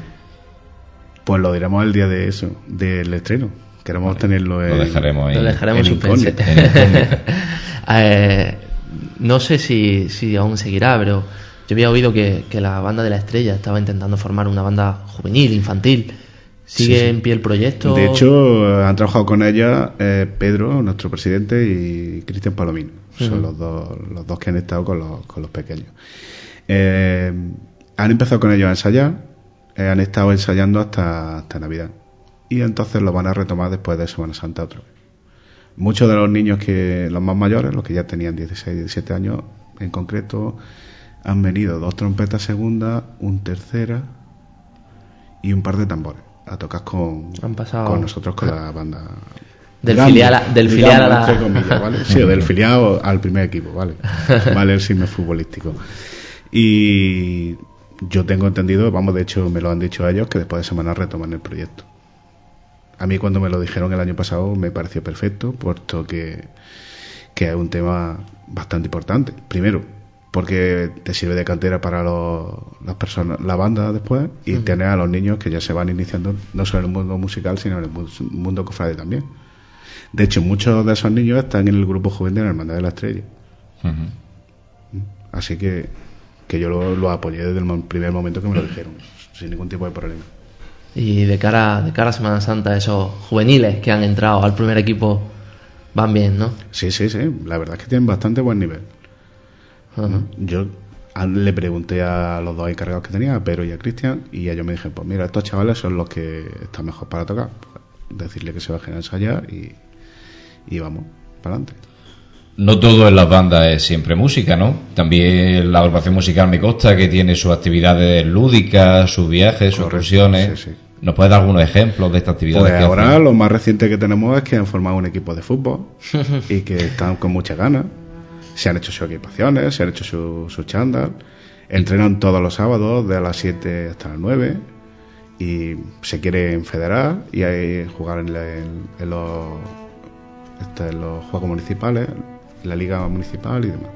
Pues lo diremos el día de eso, del estreno. Queremos tenerlo en.
Lo dejaremos ahí.
Lo dejaremos en (laughs) eh, no sé si, si aún seguirá, pero yo había oído que, la banda de la estrella estaba intentando formar una banda juvenil, infantil. ¿Sigue en pie el proyecto?
De hecho, han trabajado con ella eh, Pedro, nuestro presidente, y Cristian Palomino. Son los, dos, los dos que han estado con los, con los pequeños. Eh, han empezado con ellos a ensayar, eh, han estado ensayando hasta, hasta Navidad. Y entonces lo van a retomar después de Semana Santa otra vez. Muchos de los niños que, los más mayores, los que ya tenían 16, 17 años en concreto, han venido dos trompetas segundas, un tercera y un par de tambores a tocar con, con nosotros con la banda.
Del filial, del filial a la...
¿vale? (laughs) Sí, del filial al primer equipo, ¿vale? (laughs) Vale el signo futbolístico. Y yo tengo entendido, vamos, de hecho me lo han dicho ellos, que después de semana retoman el proyecto. A mí cuando me lo dijeron el año pasado me pareció perfecto, puesto que, que es un tema bastante importante. Primero, porque te sirve de cantera para las personas, la banda después, y tener a los niños que ya se van iniciando no solo en el mundo musical, sino en el mundo cofrade también. De hecho, muchos de esos niños están en el grupo juvenil de la Hermandad de la Estrella. Así que, que yo lo, lo apoyé desde el primer momento que me lo dijeron, sin ningún tipo de problema.
Y de cara, de cara a Semana Santa, esos juveniles que han entrado al primer equipo van bien, ¿no?
Sí, sí, sí. La verdad es que tienen bastante buen nivel. Yo, le pregunté a los dos encargados que tenía, a Pedro y a Cristian, y ellos me dijeron, pues mira, estos chavales son los que están mejor para tocar. decirle que se bajen a ensayar y, y vamos, para adelante.
No todo en las bandas es siempre música, ¿no? También la agrupación musical me consta que tiene sus actividades lúdicas, sus viajes, sus excursiones. ¿Nos puedes dar algunos ejemplos de estas actividades?
Pues ahora lo más reciente que tenemos es que han formado un equipo de fútbol (laughs) y que están con muchas ganas. Se han hecho sus equipaciones, se han hecho su, su chándal, entrenan todos los sábados de las 7 hasta las 9 y se quieren federar y hay, jugar en, los, este, en los juegos municipales, la liga municipal y demás.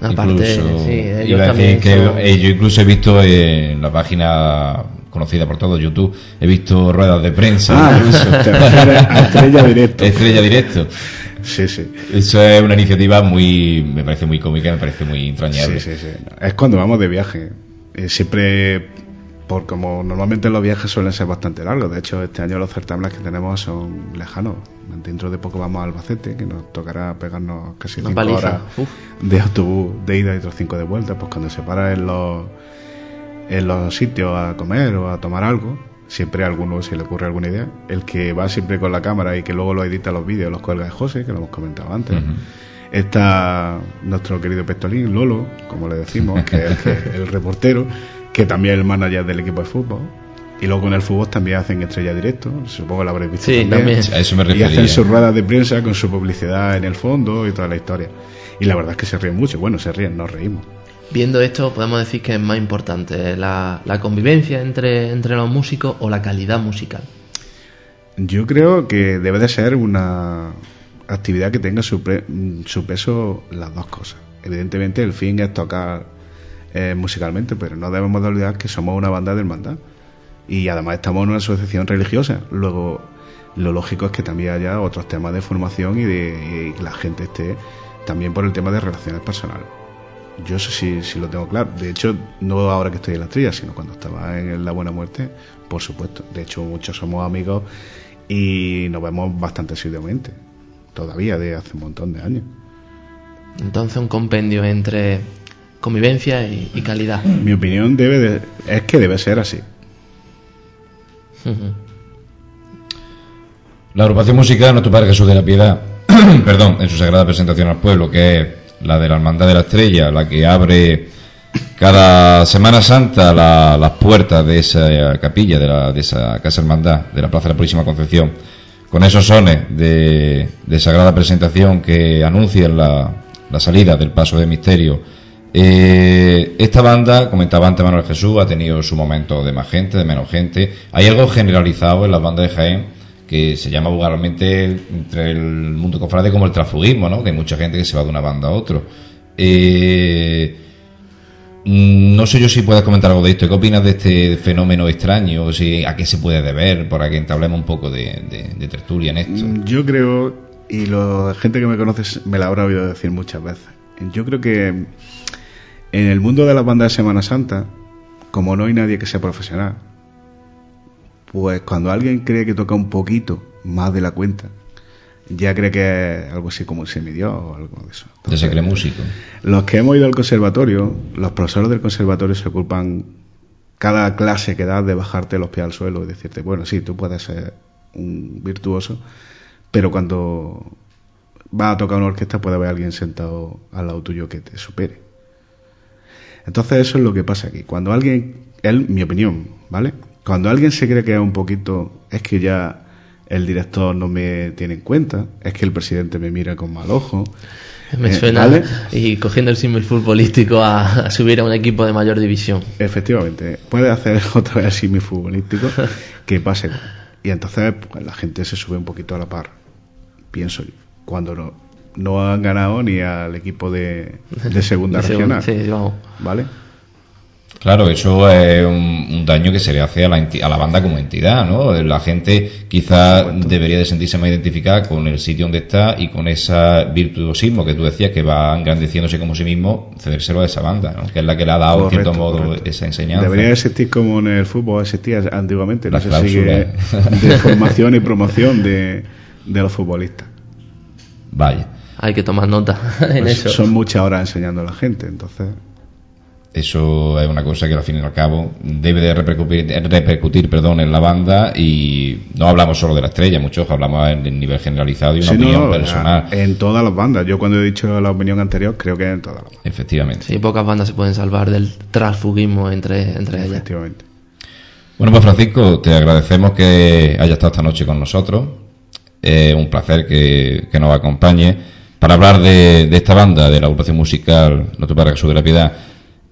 Aparte, sí,
yo incluso he visto en la página conocida por todo YouTube, he visto ruedas de prensa.
Ah, (laughs) estrella directo.
Estrella directo.
Sí, sí.
Eso es una iniciativa muy, me parece muy cómica, me parece muy entrañable.
Sí, sí, sí. Es cuando vamos de viaje. Eh, siempre por como normalmente los viajes suelen ser bastante largos. De hecho, este año los certámenes que tenemos son lejanos. Dentro de poco vamos a Albacete, que nos tocará pegarnos casi cinco horas de autobús de ida y otros cinco de vuelta. Pues cuando se para en los, en los sitios a comer o a tomar algo, siempre a alguno se le ocurre alguna idea. El que va siempre con la cámara y que luego lo edita los vídeos, los cuelga de José, que lo hemos comentado antes. Está nuestro querido Pestolín, Lolo, como le decimos, que es el reportero, que también es el manager del equipo de fútbol. Y luego con el fútbol también hacen estrella directo, supongo que la habréis visto
sí, también. A
eso me
y hacen sus ruedas de prensa con su publicidad en el fondo y toda la historia. Y la verdad es que se ríen mucho, bueno, se ríen, nos reímos.
Viendo esto, podemos decir que es más importante la, la convivencia entre, entre los músicos o la calidad musical.
Yo creo que debe de ser una actividad que tenga su, su peso las dos cosas. Evidentemente el fin es tocar eh, musicalmente, pero no debemos de olvidar que somos una banda de hermandad y además estamos en una asociación religiosa. Luego, lo lógico es que también haya otros temas de formación y de que la gente esté también por el tema de relaciones personales. Yo eso sí, sí lo tengo claro. De hecho, no ahora que estoy en la estrella, sino cuando estaba en La Buena Muerte, por supuesto. De hecho, muchos somos amigos y nos vemos bastante asiduamente, todavía de hace un montón de años.
Entonces, un compendio entre convivencia y, calidad.
Mi opinión debe es que debe ser así.
La agrupación musical Nuestro Padre Jesús de la Piedad, (clears throat) perdón, en su sagrada presentación al pueblo, que es la de la Hermandad de la Estrella, la que abre cada Semana Santa las puertas de esa capilla, de, la, de esa Casa Hermandad, de la Plaza de la Purísima Concepción, con esos sones de, sagrada presentación que anuncian la, la salida del paso de misterio eh, esta banda, comentaba antes Manuel Jesús, ha tenido su momento de más gente, de menos gente. Hay algo generalizado en las bandas de Jaén que se llama vulgarmente entre el mundo cofrade como el transfugismo, ¿no? Que hay mucha gente que se va de una banda a otro. Eh, no sé yo si puedes comentar algo de esto. ¿Qué opinas de este fenómeno extraño? Si, ¿A qué se puede deber? Para que entablemos un poco de, de tertulia en esto.
Mm, yo creo, y la gente que me conoce me la habrá oído decir muchas veces, yo creo que en el mundo de las bandas de Semana Santa, como no hay nadie que sea profesional, pues cuando alguien cree que toca un poquito más de la cuenta, ya cree que es algo así como un semidios o algo de eso.
ya se cree músico.
Los que hemos ido al conservatorio, los profesores del conservatorio se ocupan cada clase que das de bajarte los pies al suelo y decirte, bueno, sí, tú puedes ser un virtuoso, pero cuando vas a tocar una orquesta puede haber alguien sentado al lado tuyo que te supere. Entonces eso es lo que pasa aquí. Cuando alguien, él, mi opinión, ¿vale? Cuando alguien se cree que es un poquito, es que ya el director no me tiene en cuenta, es que el presidente me mira con mal ojo.
Me eh, suena, y cogiendo el símbolo futbolístico a, subir a un equipo de mayor división.
Efectivamente, puede hacer (laughs) otra vez el símil futbolístico (laughs) que pase. Y entonces pues, la gente se sube un poquito a la par, pienso yo. Cuando no, no han ganado ni al equipo de, (laughs) segunda regional. ¿Vale?
Claro, eso es un, daño que se le hace a la, a la banda como entidad, ¿no? La gente quizá debería de sentirse más identificada con el sitio donde está y con ese virtuosismo que tú decías que va engrandeciéndose como sí mismo, cedérselo a esa banda, ¿no? Que es la que le ha dado, en cierto modo, esa enseñanza.
Debería existir como en el fútbol existía antiguamente, no se sigue de formación y promoción de, de los futbolistas.
Vaya hay que tomar nota (laughs) en
pues
eso.
Son muchas horas enseñando a la gente, entonces.
Eso es una cosa que al fin y al cabo debe de repercutir, repercutir perdón, en la banda y no hablamos solo de la estrella, muchos hablamos en el nivel generalizado y una opinión personal.
En todas las bandas, yo cuando he dicho la opinión anterior creo que en todas las bandas.
Efectivamente.
Sí, pocas bandas se pueden salvar del transfugismo entre, entre ellas.
Efectivamente.
Bueno, pues Francisco, te agradecemos que hayas estado esta noche con nosotros. Es un placer que, que nos acompañe para hablar de, de, esta banda, de la agrupación musical Nuestro Padre Jesús de la Piedad.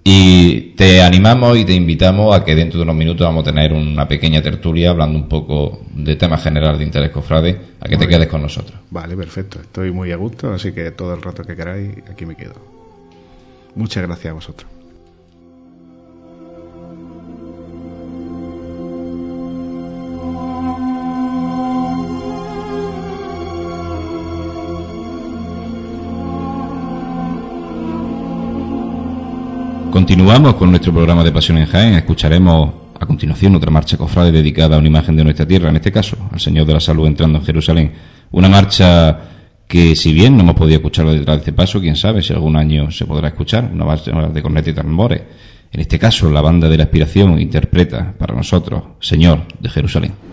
Y te animamos y te invitamos a que dentro de unos minutos vamos a tener una pequeña tertulia hablando un poco de temas generales de interés cofrade, a que te quedes con nosotros.
Vale, perfecto. Estoy muy a gusto, así que todo el rato que queráis, aquí me quedo. Muchas gracias a vosotros.
Continuamos con nuestro programa de Pasión en Jaén. Escucharemos a continuación otra marcha cofrade dedicada a una imagen de nuestra tierra, en este caso, al Señor de la Salud entrando en Jerusalén. Una marcha que, si bien no hemos podido escucharlo detrás de este paso, quién sabe si algún año se podrá escuchar, una marcha de corneta y tambores. En este caso, la banda de la aspiración interpreta para nosotros Señor de Jerusalén.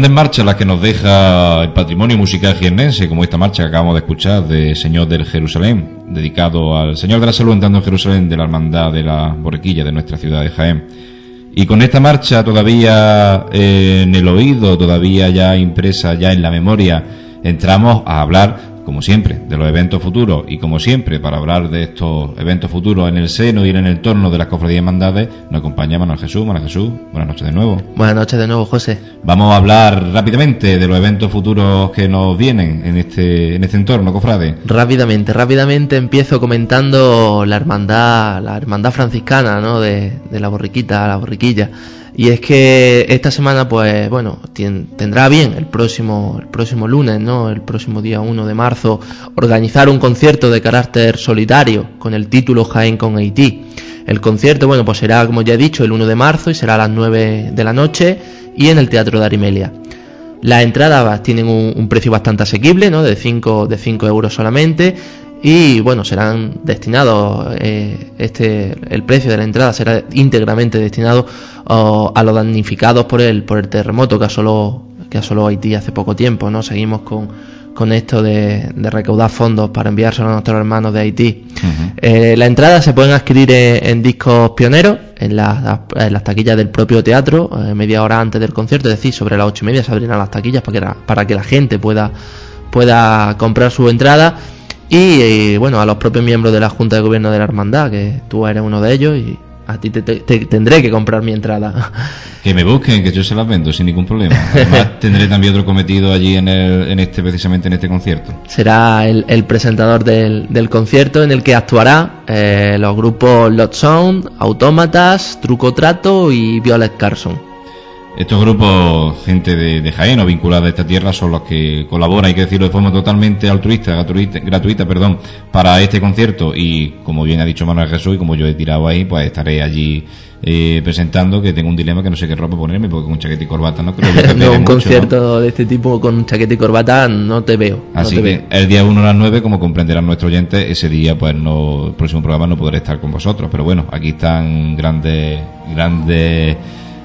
Grandes marchas las que nos deja el patrimonio musical jiennense, como esta marcha que acabamos de escuchar de Señor del Jerusalén, dedicado al Señor de la Salud entrando en Jerusalén de la Hermandad de la Borriquilla de nuestra ciudad de Jaén. Y con esta marcha todavía eh, en el oído, todavía ya impresa ya en la memoria, entramos a hablar como siempre, de los eventos futuros y como siempre, para hablar de estos eventos futuros en el seno y en el entorno de las cofradías hermandades, nos acompaña Manuel Jesús. Manuel Jesús, buenas noches de nuevo.
Buenas noches de nuevo, José.
Vamos a hablar rápidamente de los eventos futuros que nos vienen en este, en este entorno, cofrade.
Rápidamente, rápidamente empiezo comentando la hermandad, la hermandad franciscana, ¿no? De, de la borriquita, la borriquilla. Y es que esta semana, pues bueno, tendrá bien el próximo, el próximo lunes, ¿no? El próximo día 1 de marzo, organizar un concierto de carácter solitario con el título Jaén con Haití. El concierto, bueno, pues será, como ya he dicho, el 1 de marzo y será a las 9 de la noche y en el Teatro de Arimelia. Las entradas tienen un, precio bastante asequible, ¿no? De 5 de 5 euros solamente y bueno serán destinados eh, este el precio de la entrada será íntegramente destinado a los damnificados por el por el terremoto que asoló que asoló Haití hace poco tiempo no seguimos con, con esto de, recaudar fondos para enviárselo a nuestros hermanos de Haití. Eh, las entradas se pueden adquirir en, discos pioneros en, las taquillas del propio teatro eh, media hora antes del concierto es decir sobre las ocho y media se abrirán las taquillas para que para que la gente pueda pueda comprar su entrada y eh, bueno, a los propios miembros de la Junta de Gobierno de la Hermandad, que tú eres uno de ellos y a ti te, tendré que comprar mi entrada. (laughs)
Que me busquen, que yo se las vendo sin ningún problema. Además, (laughs) tendré también otro cometido allí en, el, en este, precisamente en este concierto.
Será el, presentador del, del, concierto en el que actuará eh, los grupos Lot Sound, Autómatas, Truco Trato y Violet Carson.
Estos grupos, gente de, Jaén o vinculada a esta tierra, son los que colaboran, hay que decirlo de forma totalmente altruista, gratuita, gratuita perdón, para este concierto. Y como bien ha dicho Manuel Jesús, y como yo he tirado ahí, pues estaré allí eh, presentando que tengo un dilema que no sé qué ropa ponerme, porque con chaqueta y corbata no creo
que (laughs) No, un concierto de este tipo con chaqueta y corbata no te veo.
Así que el día 1 a las 9, como comprenderán nuestros oyentes, ese día, pues no, el próximo programa no podré estar con vosotros. Pero bueno, aquí están grandes, grandes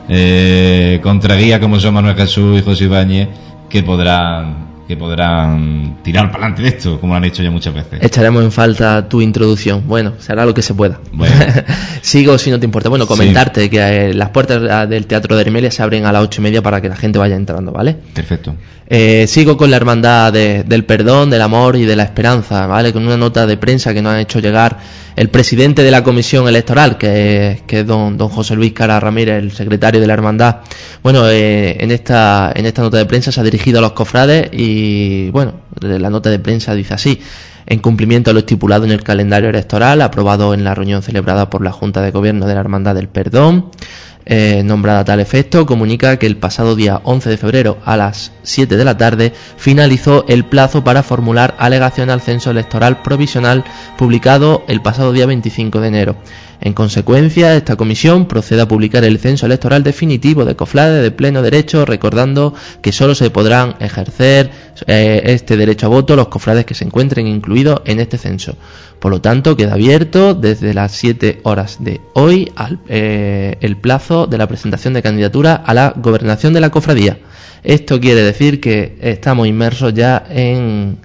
eh, contraguía como son Manuel Jesús y José Ibáñez, que podrán que podrán tirar para adelante de esto, como lo han hecho ya muchas veces.
Echaremos en falta tu introducción. Bueno, será lo que se pueda. (laughs) Sigo si no te importa. Bueno, comentarte que eh, las puertas del Teatro de Hermelia se abren a las ocho y media para que la gente vaya entrando, ¿vale?
Perfecto.
Eh, sigo con la hermandad del perdón, del amor y de la esperanza, ¿vale? Con una nota de prensa que nos han hecho llegar el presidente de la comisión electoral, que, es don, don José Luis Cara Ramírez, el secretario de la hermandad. Bueno, eh, en, esta, en esta nota de prensa se ha dirigido a los cofrades y, bueno, la nota de prensa dice así en cumplimiento a lo estipulado en el calendario electoral aprobado en la reunión celebrada por la Junta de Gobierno de la Hermandad del Perdón. Eh, nombrada a tal efecto, comunica que el pasado día 11 de febrero a las 7 de la tarde finalizó el plazo para formular alegación al censo electoral provisional publicado el pasado día 25 de enero. En consecuencia, esta comisión procede a publicar el censo electoral definitivo de Coflade de pleno derecho, recordando que solo se podrán ejercer eh, este derecho a voto los cofrades que se encuentren incluidos en este censo. Por lo tanto, queda abierto desde las 7 horas de hoy eh, el plazo de la presentación de candidatura a la gobernación de la cofradía. Esto quiere decir que estamos inmersos ya en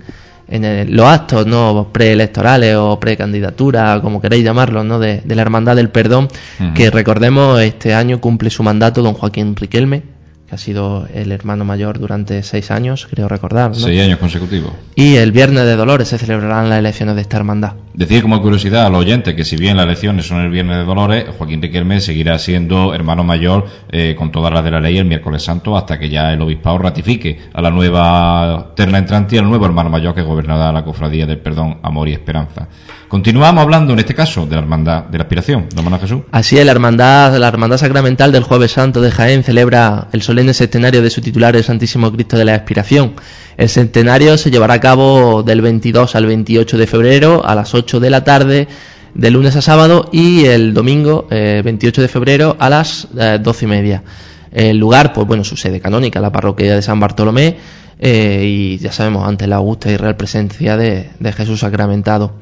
en los actos no preelectorales o precandidatura, como queréis llamarlos, ¿no? de, la Hermandad del Perdón, que recordemos este año cumple su mandato don Joaquín Riquelme, que ha sido el hermano mayor durante seis años, creo recordar.
Seis años consecutivos.
Y el viernes de Dolores se celebrarán las elecciones de esta hermandad.
Decir como curiosidad a los oyentes que si bien las elecciones son el viernes de Dolores, Joaquín Riquelme seguirá siendo hermano mayor eh, con todas las de la ley el miércoles santo hasta que ya el obispado ratifique a la nueva terna entrante y al nuevo hermano mayor que gobernará la cofradía del perdón, amor y esperanza. Continuamos hablando en este caso de la hermandad de la aspiración, don Manuel Jesús.
Así es, la hermandad, la hermandad sacramental del Jueves Santo de Jaén celebra el solemne centenario de su titular, el Santísimo Cristo de la Aspiración. El centenario se llevará a cabo del 22 al 28 de febrero a las 8 de la tarde de lunes a sábado y el domingo 28 eh, de febrero a las 12 eh, y media. El lugar, pues bueno, su sede canónica, la parroquia de San Bartolomé, eh, y ya sabemos, ante la augusta y real presencia de, Jesús sacramentado.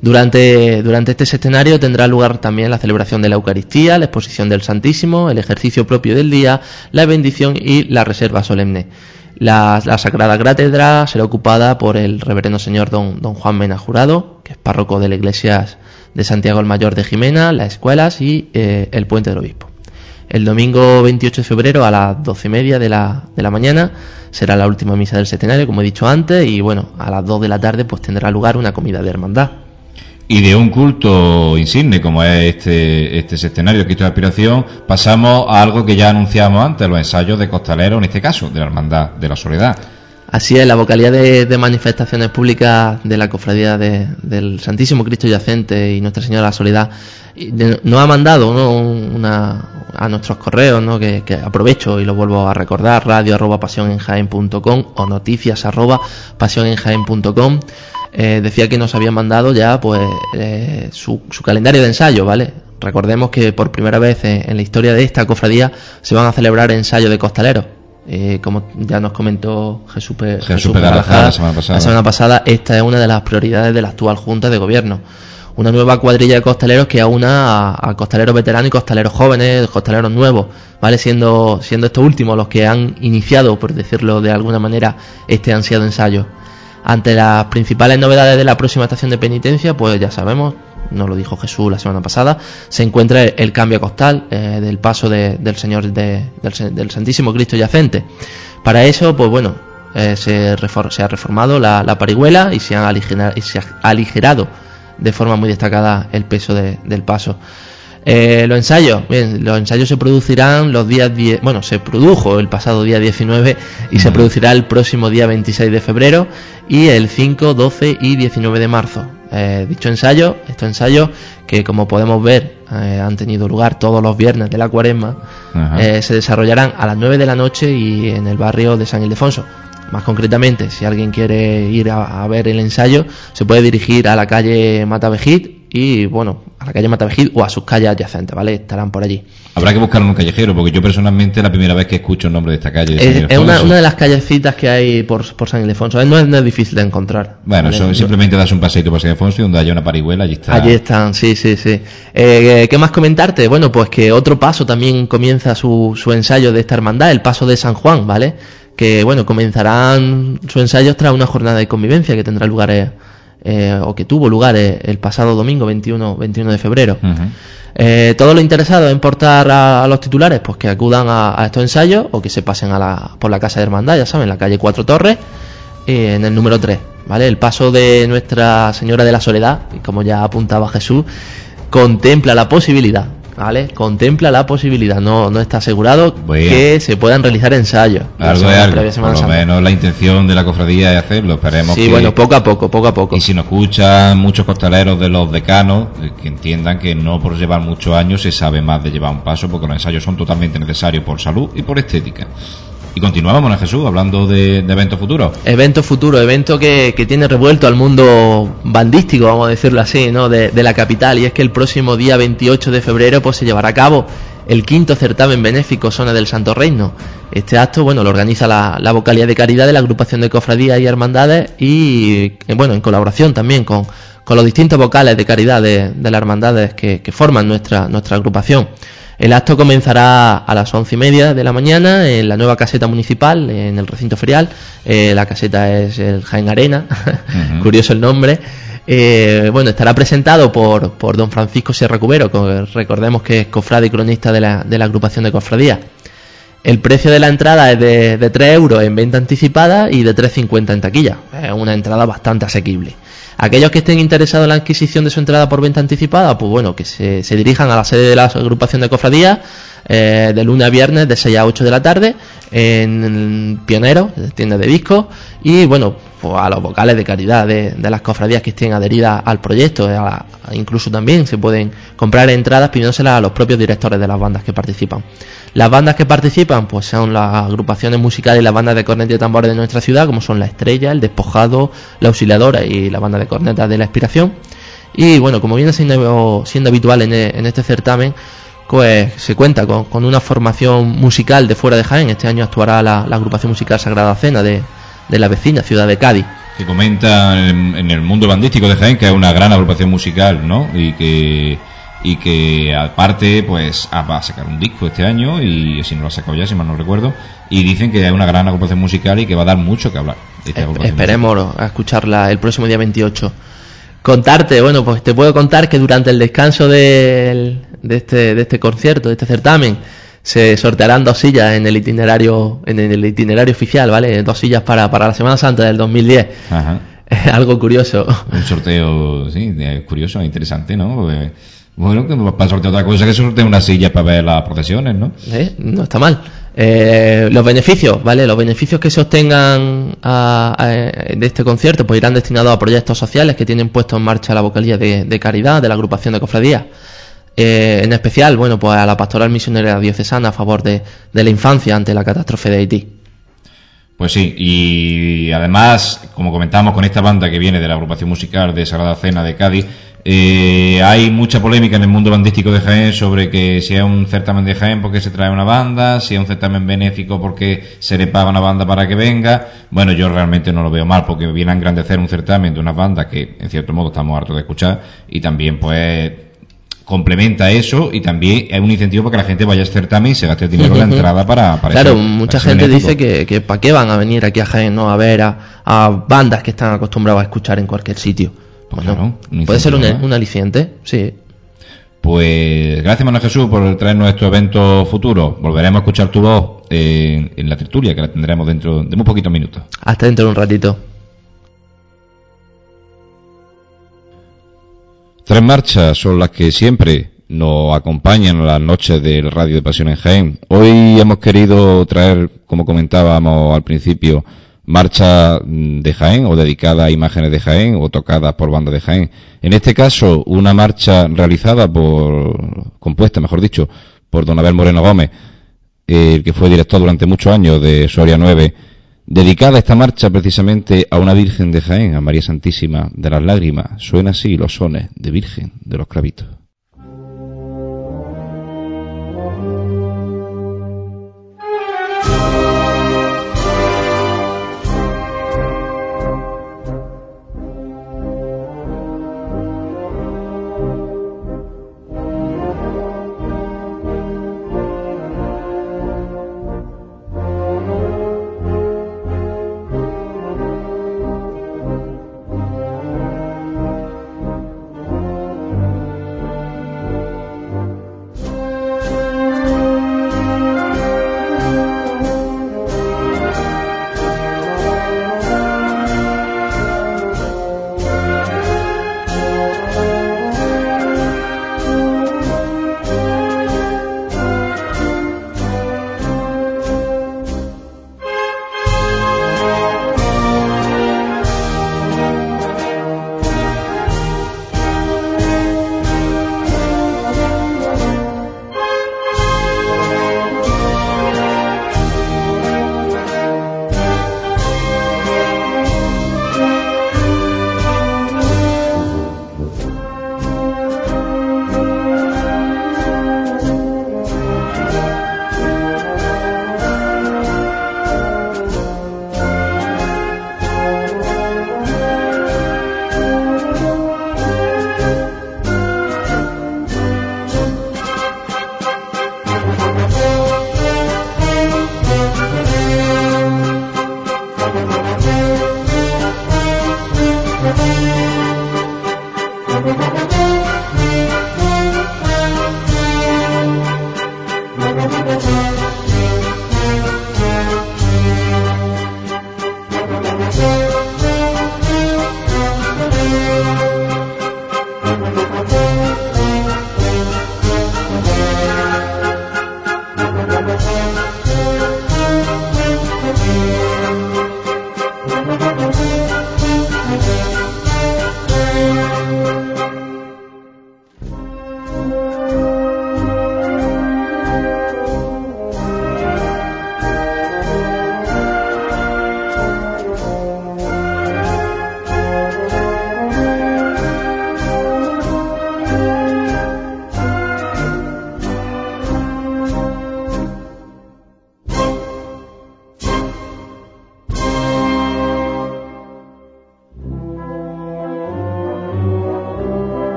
Durante, durante este escenario tendrá lugar también la celebración de la Eucaristía, la exposición del Santísimo, el ejercicio propio del día, la bendición y la reserva solemne. La, Sagrada Cátedra será ocupada por el reverendo señor don, don Juan Mena Jurado, que es párroco de la iglesia de Santiago el Mayor de Jimena, las escuelas y eh, el Puente del Obispo. El domingo 28 de febrero a las 12 y media de la, de la mañana será la última misa del centenario, como he dicho antes, y bueno, a las 2 de la tarde pues tendrá lugar una comida de hermandad.
Y de un culto insigne como es este, este centenario de Cristo de Aspiración, pasamos a algo que ya anunciamos antes, los ensayos de costaleros, en este caso, de la Hermandad de la Soledad.
Así es, la vocalidad de, manifestaciones públicas de la Cofradía del Santísimo Cristo Yacente y Nuestra Señora de la Soledad nos ha mandado una, a nuestros correos, ¿no? que, aprovecho y lo vuelvo a recordar, radio arroba o noticias arroba pasionenjaen.com. Eh, decía que nos habían mandado ya pues eh, su, calendario de ensayo, ¿vale? Recordemos que por primera vez en la historia de esta cofradía se van a celebrar ensayos de costaleros eh, como ya nos comentó Jesús,
Jesús, la,
semana pasada. esta es una de las prioridades de la actual Junta de Gobierno. Una nueva cuadrilla de costaleros que aúna a, costaleros veteranos y costaleros jóvenes, costaleros nuevos, ¿vale? Siendo, siendo estos últimos los que han iniciado, por decirlo de alguna manera, este ansiado ensayo. Ante las principales novedades de la próxima estación de penitencia, pues ya sabemos, nos lo dijo Jesús la semana pasada, se encuentra el, cambio costal eh, del paso del Señor del, Santísimo Cristo yacente. Para eso, pues bueno, eh, se, se, ha reformado la, parihuela y se, han aligerado, y se ha aligerado de forma muy destacada el peso del paso. Eh, los ensayos, bien, los ensayos se producirán los días 10, bueno, se produjo el pasado día 19 y se producirá el próximo día 26 de febrero y el 5, 12 y 19 de marzo. Eh, dicho ensayo, estos ensayos que como podemos ver eh, han tenido lugar todos los viernes de la cuaresma, eh, se desarrollarán a las 9 de la noche y en el barrio de San Ildefonso. Más concretamente, si alguien quiere ir a, ver el ensayo, se puede dirigir a la calle Matavejit y, bueno, a la calle Matavejit o a sus calles adyacentes, ¿vale? Estarán por allí.
Habrá que buscar un callejero, porque yo personalmente es la primera vez que escucho el nombre de esta calle.
es, una, de las callecitas que hay por, San Ildefonso. No es, difícil de encontrar.
Bueno, simplemente das un paseito por San Ildefonso y donde haya una parihuela, allí está.
Allí están, sí, sí, sí. Eh, ¿Qué más comentarte? Bueno, pues que otro paso también comienza su, su ensayo de esta hermandad, el paso de San Juan, ¿vale? que bueno, comenzarán sus ensayos tras una jornada de convivencia que tendrá lugar eh, eh, o que tuvo lugar eh, el pasado domingo 21, 21 de febrero. todos los interesados en portar a, los titulares, pues que acudan a, estos ensayos o que se pasen a la, por la Casa de Hermandad, ya saben, la calle Cuatro Torres, en el número 3. ¿vale? El paso de Nuestra Señora de la Soledad, como ya apuntaba Jesús, contempla la posibilidad ¿vale? Contempla la posibilidad, no, no está asegurado que se puedan realizar ensayos.
Algo por lo menos la intención de la cofradía es hacerlo, esperemos
Sí, bueno, poco a poco, poco a poco.
Y si nos escuchan muchos costaleros de los decanos, eh, que entiendan que no por llevar muchos años se sabe más de llevar un paso, porque los ensayos son totalmente necesarios por salud y por estética. Y continuamos, Mona Jesús, hablando de, eventos futuros.
Evento futuro, evento que, tiene revuelto al mundo bandístico, vamos a decirlo así, ¿no? De, la capital. Y es que el próximo día 28 de febrero pues, se llevará a cabo el quinto certamen benéfico Zona del Santo Reino. Este acto, bueno, lo organiza la, la vocalía de caridad de la agrupación de cofradías y hermandades y, eh, bueno, en colaboración también con, los distintos vocales de caridad de, las hermandades que, que forman nuestra, nuestra agrupación. El acto comenzará a las once y media de la mañana en la nueva caseta municipal, en el recinto ferial. Eh, la caseta es el Jaén Arena, (laughs) curioso el nombre. Eh, bueno, estará presentado por, por don Francisco Sierra Cubero, recordemos que es cofrade y cronista de la, de la agrupación de cofradías. El precio de la entrada es de, de 3 euros en venta anticipada y de 3,50 en taquilla. Es una entrada bastante asequible. Aquellos que estén interesados en la adquisición de su entrada por venta anticipada, pues bueno, que se, dirijan a la sede de la agrupación de cofradías eh, de lunes a viernes de 6 a 8 de la tarde en Pionero, tienda de discos, y bueno, pues a los vocales de caridad de, las cofradías que estén adheridas al proyecto, incluso también se pueden comprar entradas pidiéndoselas a los propios directores de las bandas que participan. Las bandas que participan pues son las agrupaciones musicales y las bandas de cornetas y tambores de nuestra ciudad, como son La Estrella, El Despojado, La Auxiliadora y la banda de cornetas de La Inspiración. Y bueno, como viene siendo, siendo habitual en, este certamen, pues se cuenta con, una formación musical de fuera de Jaén. Este año actuará la, agrupación musical Sagrada Cena de, de, la vecina ciudad de Cádiz.
Que comenta en, en, el mundo bandístico de Jaén que es una gran agrupación musical, ¿no? Y que y que aparte pues ah, va a sacar un disco este año y si no lo ha sacado ya si mal no recuerdo y dicen que hay una gran agrupación musical y que va a dar mucho que hablar
esperemos a escucharla el próximo día 28 contarte bueno pues te puedo contar que durante el descanso de, este, de este concierto de este certamen se sortearán dos sillas en el itinerario en el itinerario oficial, ¿vale? Dos sillas para, para la Semana Santa del 2010.
Ajá. (laughs)
Es algo curioso.
Un sorteo, sí, curioso, interesante, ¿no? Eh, bueno, que para sortear otra cosa que sortee una silla para ver las procesiones, ¿no?
¿Eh? No está mal. Eh, los beneficios, ¿vale? Los beneficios que se obtengan a- a- de este concierto pues irán destinados a proyectos sociales que tienen puesto en marcha la vocalía de, de caridad de la agrupación de cofradías. Eh, en especial, bueno, pues a la pastoral misionera diocesana a favor de, la infancia ante la catástrofe de Haití.
Pues sí, y además, como comentamos con esta banda que viene de la agrupación musical de Sagrada Cena de Cádiz, eh, hay mucha polémica en el mundo bandístico de Jaén sobre que si es un certamen de Jaén porque se trae una banda, si es un certamen benéfico porque se le paga una banda para que venga. Bueno, yo realmente no lo veo mal porque viene a engrandecer un certamen de una banda que en cierto modo estamos hartos de escuchar y también pues complementa eso y también es un incentivo para que la gente vaya a este certamen y se gaste el dinero en la entrada para, para
Claro,
ese-
mucha
para
gente dice que, que para qué van a venir aquí a Jaén, ¿no? A ver a, a bandas que están acostumbrados a escuchar en cualquier sitio.
Pues
Bueno,
claro, un
puede ser un,
más.
un aliciente, sí.
Pues gracias, Manuel Jesús, por traernos estos eventos futuros. Volveremos a escuchar tu voz en, en la tertulia, que la tendremos dentro de muy poquitos minutos.
Hasta dentro de un ratito.
Tres marchas son las que siempre nos acompañan a las noches del Radio de Pasión en Jaén. Hoy hemos querido traer, como comentábamos al principio, marcha mm, de Jaén o dedicada a imágenes de Jaén o tocadas por bandas de Jaén. En este caso, una marcha realizada por, compuesta, mejor dicho, por don Abel Moreno Gómez, el que fue director durante muchos años de Soria 9, dedicada esta marcha precisamente a una Virgen de Jaén, a María Santísima de las Lágrimas. Suena así los sones de Virgen de los Clavitos.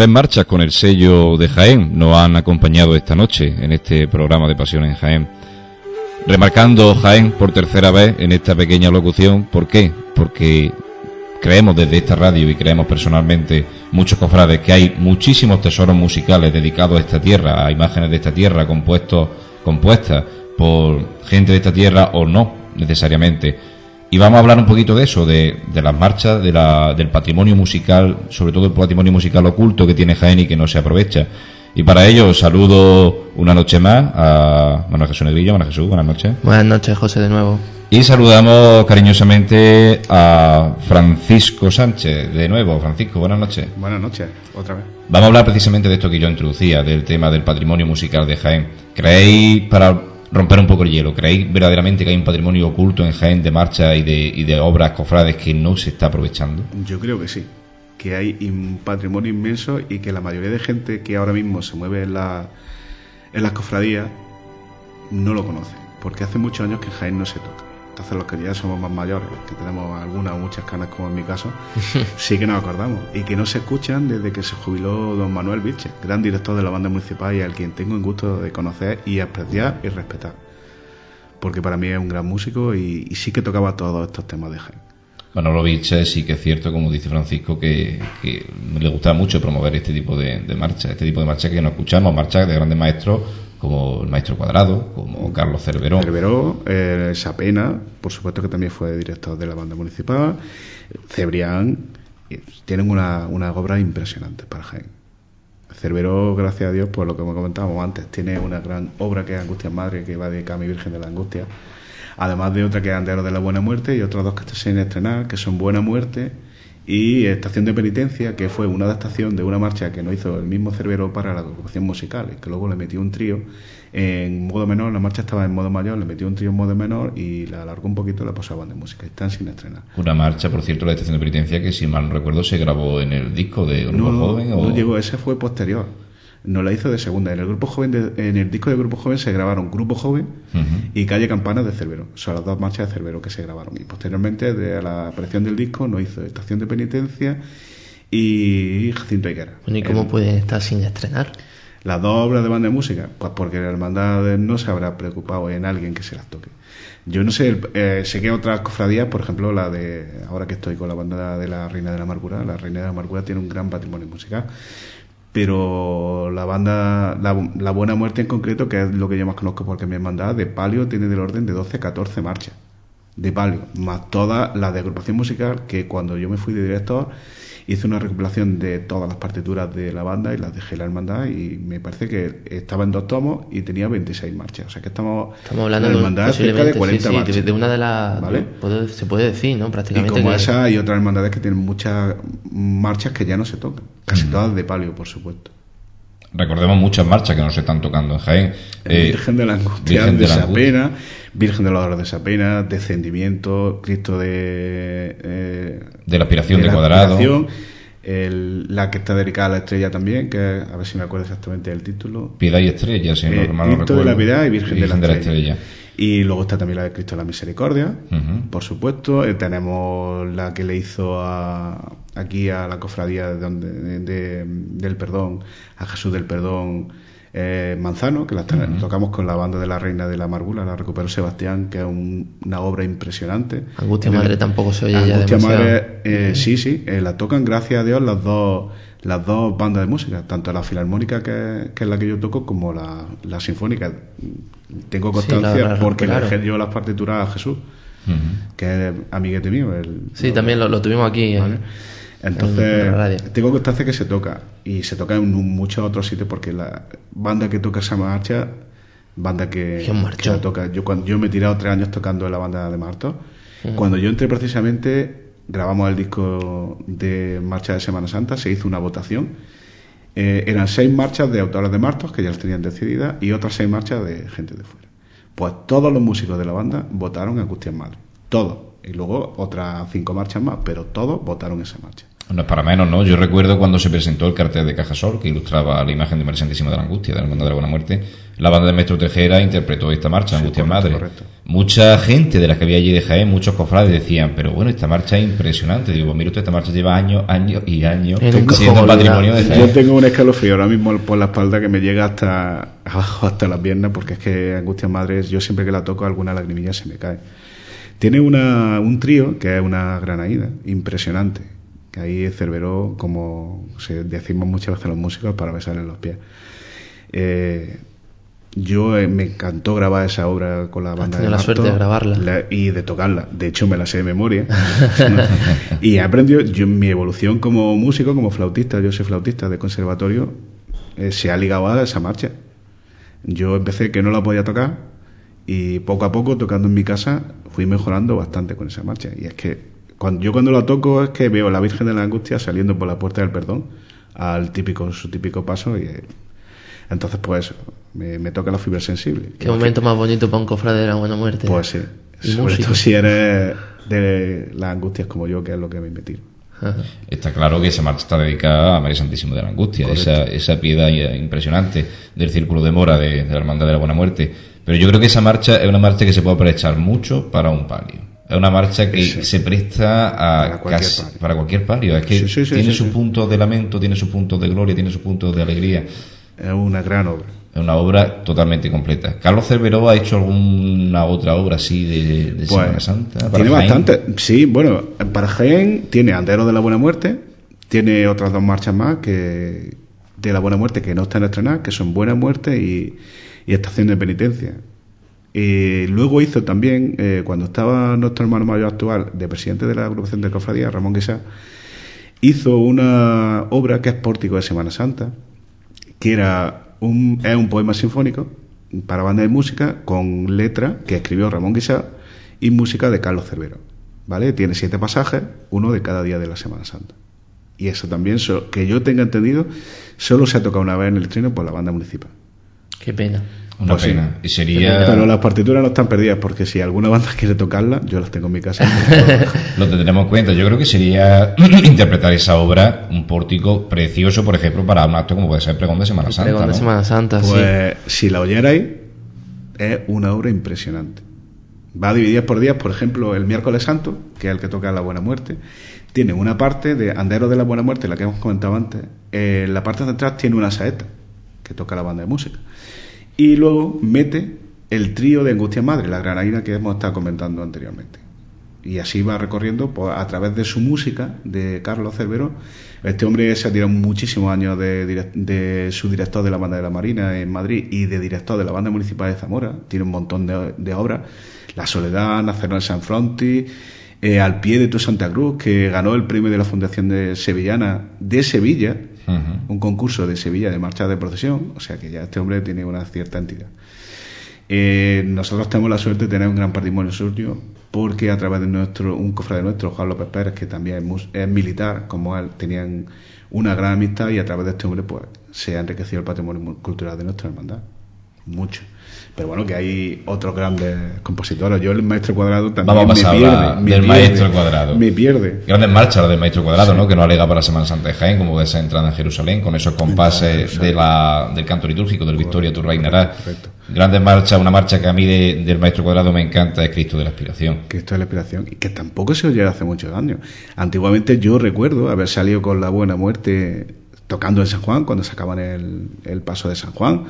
Tres marchas con el sello de Jaén nos han acompañado esta noche en este programa de Pasión en Jaén. Remarcando Jaén por tercera vez en esta pequeña locución, ¿por qué? Porque creemos desde esta radio y creemos personalmente muchos cofrades que hay muchísimos tesoros musicales dedicados a esta tierra, a imágenes de esta tierra compuestos, compuestas por gente de esta tierra o no necesariamente. Y vamos a hablar un poquito de eso, de, las marchas, de la, del patrimonio musical, sobre todo el patrimonio musical oculto que tiene Jaén y que no se aprovecha. Y para ello saludo una noche más a Manuel Jesús Negrillo. Manuel Jesús, buenas noches.
Buenas noches, José, de nuevo.
Y saludamos cariñosamente a Francisco Sánchez, de nuevo. Francisco, buenas noches.
Buenas noches, otra vez.
Vamos a hablar precisamente de esto que yo introducía, del tema del patrimonio musical de Jaén. ¿Creéis, para romper un poco el hielo, creéis verdaderamente que hay un patrimonio oculto en Jaén de marcha y de, y de obras cofrades que no se está aprovechando?
Yo creo que sí que hay un patrimonio inmenso y que la mayoría de gente que ahora mismo se mueve en, la, en las cofradías no lo conoce, porque hace muchos años que Jaén no se toca. Entonces los que ya somos más mayores, que tenemos algunas o muchas canas como en mi caso, (laughs) sí que nos acordamos y que no se escuchan desde que se jubiló don Manuel Vilche, gran director de la banda municipal y al quien tengo el gusto de conocer y apreciar y respetar. Porque para mí es un gran músico y, y sí que tocaba todos estos temas de Jaén.
Manolo Viche sí que es cierto, como dice Francisco, que, le gusta mucho promover este tipo de, marcha, este tipo de marcha que no escuchamos, marchas de grandes maestros como el maestro Cuadrado, como Carlos Cerveró.
Cerveró, eh, Sapena, por supuesto que también fue director de la banda municipal, Cebrián, tienen una, una obra impresionante para Jaén. Cerveró, gracias a Dios, por lo que comentábamos antes, tiene una gran obra que es Angustia Madre, que va de Cami Virgen de la Angustia además de otra que es Andero de la Buena Muerte y otras dos que están sin estrenar, que son Buena Muerte y Estación de Penitencia, que fue una adaptación de una marcha que no hizo el mismo Cerbero para la agrupación musical, que luego le metió un trío en modo menor, la marcha estaba en modo mayor, le metió un trío en modo menor y la alargó un poquito la pasaban de música, están sin estrenar.
Una marcha, por cierto, la Estación de Penitencia, que si mal no recuerdo se grabó en el disco de Grupo Joven.
No, llegó, ese fue posterior no la hizo de segunda. En el grupo joven, en el disco de Grupo Joven se grabaron Grupo Joven y Calle Campana de Cerbero. Son las dos marchas de Cerbero que se grabaron. Y posteriormente, de la aparición del disco, no hizo Estación de Penitencia y Jacinto Higuera.
¿y cómo pueden estar sin estrenar?
Las dos obras de banda de música, pues porque la hermandad no se habrá preocupado en alguien que se las toque. Yo no sé, eh, sé que otras cofradías, por ejemplo, la de, ahora que estoy con la banda de la Reina de la Amargura, la Reina de la Amargura tiene un gran patrimonio musical pero la banda, la, Buena Muerte en concreto, que es lo que yo más conozco porque me mandado de palio tiene del orden de 12 14 marchas de palio, más toda la de agrupación musical, que cuando yo me fui de director hice una recopilación de todas las partituras de la banda y las dejé la hermandad y me parece que estaba en dos tomos y tenía 26 marchas. O sea que estamos,
estamos hablando de, hermandad cerca de 40 marchas. De una de las... se puede decir, ¿no? Prácticamente.
Y como esa hay otras hermandades que tienen muchas marchas que ya no se tocan. Casi todas de palio, por supuesto.
Recordemos muchas marchas que no se están tocando en Jaén.
Eh, Virgen de la Angustia Virgen de, la Sapena, Virgen de la Hora de Sapena, Descendimiento, Cristo de...
Eh, de la aspiración de, Cuadrado.
la que está dedicada a la estrella también, que a ver si me acuerdo exactamente del título.
Piedad y Estrella, si no
eh, mal Cristo de la Piedad y Virgen, de, la, estrella. Y luego está también la de Cristo de la Misericordia, por supuesto. Eh, tenemos la que le hizo aquí a la cofradía de, del perdón, a Jesús del perdón eh, Manzano, que la tocamos con la banda de la Reina de la Amargura, la recuperó Sebastián, que es una obra impresionante.
Angustia Madre tampoco se oye
Angustia Madre, eh, sí, sí, la tocan gracias a Dios las dos las dos bandas de música, tanto la filarmónica que, es la que yo toco como la, la sinfónica. Tengo constancia porque le dejé yo las partituras a Jesús, que es amiguete mío.
sí, también lo, tuvimos aquí.
Entonces, tengo constancia que se toca y se toca en muchos otros sitios porque la banda que toca esa marcha, banda que, que toca. Yo, cuando, yo me he tirado tres años tocando en la banda de Marto. Cuando yo entré precisamente grabamos el disco de Marcha de Semana Santa, se hizo una votación. Eh, eran seis marchas de autores de Martos, que ya las tenían decididas, y otras seis marchas de gente de fuera. Pues todos los músicos de la banda votaron a Custián Madre. Todos. Y luego otras cinco marchas más, pero todos votaron esa marcha.
No es para menos, ¿no? Yo recuerdo cuando se presentó el cartel de Cajasol, que ilustraba la imagen de María Santísima de la Angustia, de la Hermandad de la Buena Muerte, la banda de Maestro Tejera interpretó esta marcha, Angustia Madre. Mucha gente de la que había allí de Jaén, muchos cofrades decían, pero bueno, esta marcha es impresionante. Digo, mira usted, esta marcha lleva años, años y años siendo patrimonio de Jaén.
Yo tengo un escalofrío ahora mismo por la espalda que me llega hasta (laughs) abajo, hasta las piernas, porque es que Angustia Madre, yo siempre que la toco, alguna lagrimilla se me cae. Tiene una, un trío que es una granaída, impresionante que ahí Cerveró, como se decimos muchas veces los músicos, para besar en los pies. Eh, yo eh, me encantó grabar esa obra con la banda
de la suerte de grabarla
y de tocarla. De hecho, me la sé de memoria. (laughs) (laughs) y he aprendido, yo, mi evolución como músico, como flautista, yo soy flautista de conservatorio, eh, se ha ligado a esa marcha. Yo empecé que no la podía tocar y poco a poco, tocando en mi casa, fui mejorando bastante con esa marcha. Y es que cuando, yo cuando la toco es que veo a la Virgen de la Angustia saliendo por la puerta del perdón al típico, su típico paso y entonces pues me, toca la fibra sensible.
Qué momento más bonito para un cofrade de la buena muerte.
Pues sí. Sobre todo si eres de las angustias como yo, que es lo que me metí.
Está claro que esa marcha está dedicada a María Santísima de la Angustia, esa, esa, piedad impresionante del círculo de mora de, de, la Hermandad de la Buena Muerte. Pero yo creo que esa marcha es una marcha que se puede aprovechar mucho para un palio. Es una marcha que se presta a para cualquier, palio. Es que tiene su punto de lamento, tiene su punto de gloria, tiene su punto de alegría.
Es una gran obra.
Es una obra totalmente completa. Carlos Cerveró ha hecho alguna otra obra así de, pues, Semana Santa.
tiene bastante. Sí, bueno, para Jaén tiene Andero de la Buena Muerte, tiene otras dos marchas más que de la Buena Muerte que no están estrenadas, que son Buena Muerte y, y Estación de Penitencia. Y luego hizo también, eh, cuando estaba nuestro hermano mayor actual, de presidente de la agrupación de cofradía, Ramón Guisá, hizo una obra que es Pórtico de Semana Santa, que era un, es un poema sinfónico para banda de música con letra que escribió Ramón Guisá y música de Carlos Cervero. ¿Vale? Tiene siete pasajes, uno de cada día de la Semana Santa. Y eso también, que yo tenga entendido, solo se ha tocado una vez en el estreno por la banda municipal.
Qué pena.
Una pues pena. Y sería...
Pero las partituras no están perdidas porque si alguna banda (laughs) quiere tocarla, yo las tengo en mi casa. (laughs)
Lo tendremos en cuenta. Yo creo que sería (clears throat) interpretar esa obra, un pórtico precioso, por ejemplo, para un acto como puede ser el Pregón de Semana Santa.
Pregón de Semana Santa,
pues, si la oyerais, es una obra impresionante. Va a dividir por días, por ejemplo, el miércoles santo, que es el que toca la Buena Muerte, tiene una parte de Andero de la Buena Muerte, la que hemos comentado antes. En la parte de atrás tiene una saeta, que toca la banda de música y luego mete el trío de Angustia Madre, la granadina que hemos estado comentando anteriormente. Y así va recorriendo pues, a través de su música, de Carlos Cervero. Este hombre se ha tirado muchísimos años de, su director de la banda de la Marina en Madrid y de director de la banda municipal de Zamora. Tiene un montón de, obras. La Soledad, Nacional San Fronti, eh, Al pie de tu Santa Cruz, que ganó el premio de la Fundación de Sevillana de Sevilla un concurso de Sevilla de marcha de procesión, o sea que ya este hombre tiene una cierta entidad. Eh, nosotros tenemos la suerte de tener un gran patrimonio suyo porque a través de nuestro un cofrade nuestro, Juan López Pérez, que también es, militar, como él, tenían una gran amistad y a través de este hombre pues se ha enriquecido el patrimonio cultural de nuestra hermandad. Mucho. Pero bueno, que hay otros grandes compositores. Yo, el maestro cuadrado también
Vamos a me pierde, del maestro cuadrado.
Me pierde.
Grandes marchas del maestro cuadrado, ¿no? Que no alega para la Semana Santa de Jaén, como de esa entrada en Jerusalén, con esos compases de la, del canto litúrgico del Victoria tu reinarás. Grandes marchas, una marcha que a mí del maestro cuadrado me encanta es Cristo de la Aspiración.
Cristo de la Aspiración, y que tampoco se oye hace muchos años. Antiguamente yo recuerdo haber salido con la buena muerte tocando en San Juan, cuando sacaban el, el paso de San Juan,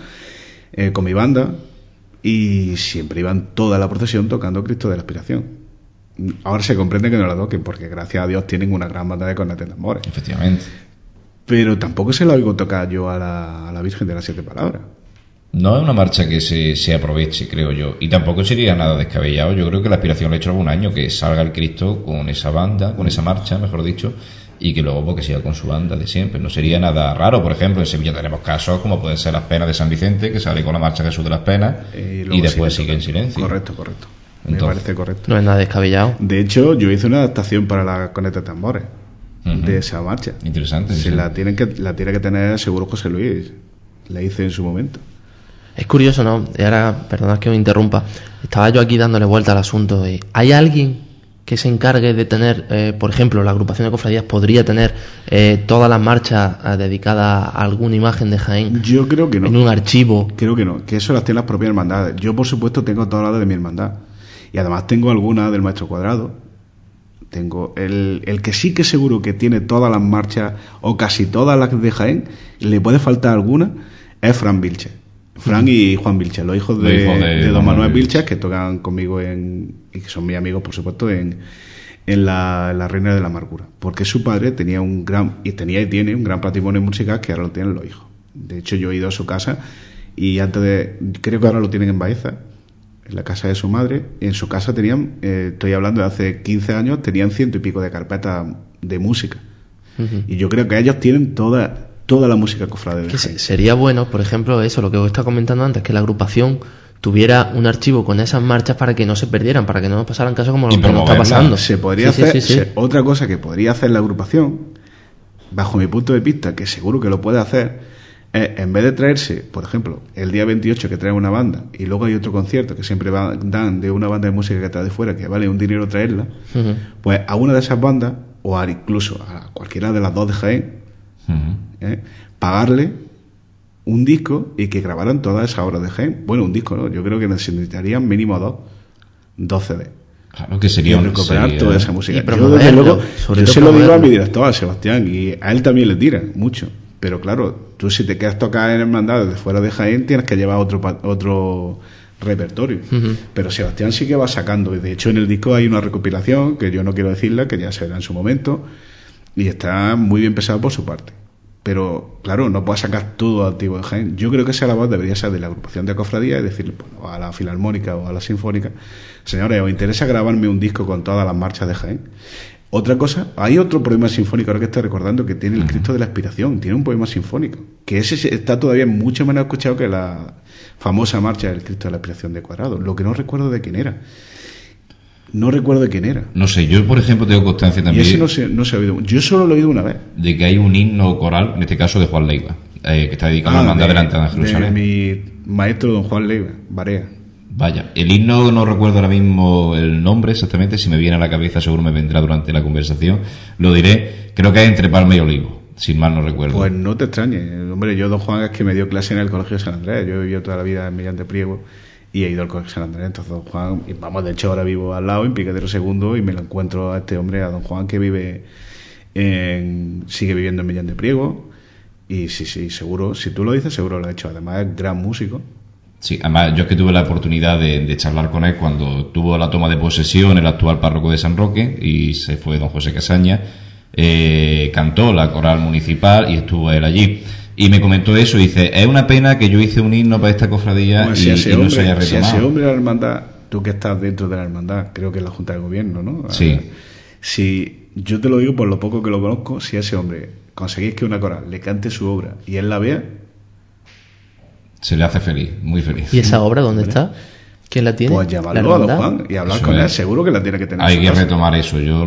eh, con mi banda, y siempre iban toda la procesión tocando Cristo de la Aspiración. Ahora se comprende que no la toquen porque gracias a Dios tienen una gran banda de cornetes de amores.
Efectivamente.
Pero tampoco se la oigo tocar yo a la, Virgen de las Siete Palabras.
No es una marcha que se, se, aproveche, creo yo. Y tampoco sería nada descabellado. Yo creo que la aspiración le ha hecho algún año que salga el Cristo con esa banda, con esa marcha, mejor dicho, y que luego porque siga con su banda de siempre. No sería nada raro, por ejemplo, en Sevilla tenemos casos como pueden ser las penas de San Vicente, que sale con la marcha Jesús de las Penas y, después sigue en silencio.
Correcto, correcto. Me parece correcto.
No es nada descabellado.
De hecho, yo hice una adaptación para la coneta de tambores de esa marcha.
Interesante.
Se la tienen que la tiene que tener seguro José Luis. La hice en su momento.
Es curioso, ¿no? Y ahora, perdonad que me interrumpa. Estaba yo aquí dándole vuelta al asunto. ¿Hay alguien que se encargue de tener, eh, por ejemplo, la agrupación de cofradías podría tener eh, todas las marchas eh, dedicadas a alguna imagen de Jaén
Yo creo que no.
en un archivo.
Creo que no, que eso las tienen las propias hermandades. Yo, por supuesto, tengo todas las de mi hermandad. Y además tengo algunas del Maestro Cuadrado. Tengo el, el que sí que seguro que tiene todas las marchas, o casi todas las de Jaén, le puede faltar alguna, es Fran Vilche. Fran y Juan Vilche, los hijos de,
don
Manuel
Manuel
Vilche, que tocan conmigo en, y que son mis amigos, por supuesto, en, en la, Reina de la Amargura. Porque su padre tenía un gran, y tenía y tiene un gran patrimonio musical que ahora lo tienen los hijos. De hecho, yo he ido a su casa y antes de, creo que ahora lo tienen en Baeza, en la casa de su madre. En su casa tenían, eh, estoy hablando de hace 15 años, tenían ciento y pico de carpetas de música. Y yo creo que ellos tienen toda, toda la música cofrade de
Que sería bueno, por ejemplo, eso, lo que os estaba comentando antes, que la agrupación tuviera un archivo con esas marchas para que no se perdieran, para que no nos pasaran casos como lo que nos está pasando.
Se podría
Sí, sí,
hacer
sí, sí.
se- otra cosa que podría hacer la agrupación, bajo mi punto de vista, que seguro que lo puede hacer, es en vez de traerse, por ejemplo, el día 28 que traen una banda y luego hay otro concierto que siempre va- dan de una banda de música que está de fuera, que vale un dinero traerla, pues a una de esas bandas, o a, incluso a cualquiera de las dos de Jaén, ¿eh? pagarle un disco y que grabaran todas esas obras de Jaén. Bueno, un disco, ¿no? Yo creo que necesitarían mínimo dos, dos CDs.
Claro que sería un-
recuperar
sería-
toda esa música.
Y
Yo,
promoverlo,
desde luego,
sobre
yo
todo
se lo digo a mi director, a Sebastián, y a él también le tiran mucho. Pero claro, tú si te quedas tocar en hermandades de fuera de Jaén, tienes que llevar otro otro repertorio. Pero Sebastián sí que va sacando. y De hecho, en el disco hay una recopilación, que yo no quiero decirla, que ya se verá en su momento, y está muy bien pesado por su parte. Pero, claro, no puedes sacar todo activo de Jaén. Yo creo que esa labor debería ser de la agrupación de cofradía y decirle bueno, a la filarmónica o a la sinfónica, señores, ¿os interesa grabarme un disco con todas las marchas de Jaén? Otra cosa, hay otro poema sinfónico ahora que estoy recordando que tiene el Cristo de la Aspiración, tiene un poema sinfónico, que ese se- está todavía mucho menos escuchado que la famosa marcha del Cristo de la Aspiración de Cuadrado, lo que no recuerdo de quién era. No recuerdo de quién era.
No sé, yo por ejemplo tengo constancia
Y
también
ese no se, no se ha oído. Yo solo lo he oído una vez.
de que hay un himno coral, en este caso de Juan Leiva, eh, que está dedicado a
Ah,
la hermandad
de-
delante de
de
Jerusalén.
mi maestro don Juan Leiva, Barea.
Vaya, el himno no recuerdo ahora mismo el nombre exactamente, si me viene a la cabeza seguro me vendrá durante la conversación, lo diré, creo que es entre Palma y Olivo, si mal no recuerdo.
Pues no te extrañes. Hombre, yo don Juan es que me dio clase en el Colegio de San Andrés. Yo he vivido toda la vida en Millán de Priego y he ido al Colegio San Andrés. Entonces don Juan, y vamos, de hecho ahora vivo al lado en Piquetero Segundo y me lo encuentro a este hombre, a don Juan, que vive en, sigue viviendo en Millán de Priego. Y sí, sí, seguro, si tú lo dices, seguro lo ha hecho. Además es gran músico.
Sí, además yo es que tuve la oportunidad de, de charlar con él cuando tuvo la toma de posesión el actual párroco de San Roque y se fue don José Casaña, eh, cantó la coral municipal y estuvo él allí. Y me comentó eso, dice, es una pena que yo hice un himno para esta cofradía
Hombre,
y,
si, ese
y no
hombre,
se haya
si
retomado.
ese hombre de la hermandad, tú que estás dentro de la hermandad, creo que es la Junta de Gobierno, ¿no?
Sí.
Ah, Si yo te lo digo por lo poco que lo conozco, si a ese hombre conseguís que una coral le cante su obra y él la vea,
Se le hace feliz, muy feliz.
¿Y esa obra dónde está? ¿Quién la tiene?
pues
¿La
llamarlo a don? Juan y hablar
Eso
con
es.
él, seguro que la tiene que tener. en
Hay que
casa.
retomar eso. Yo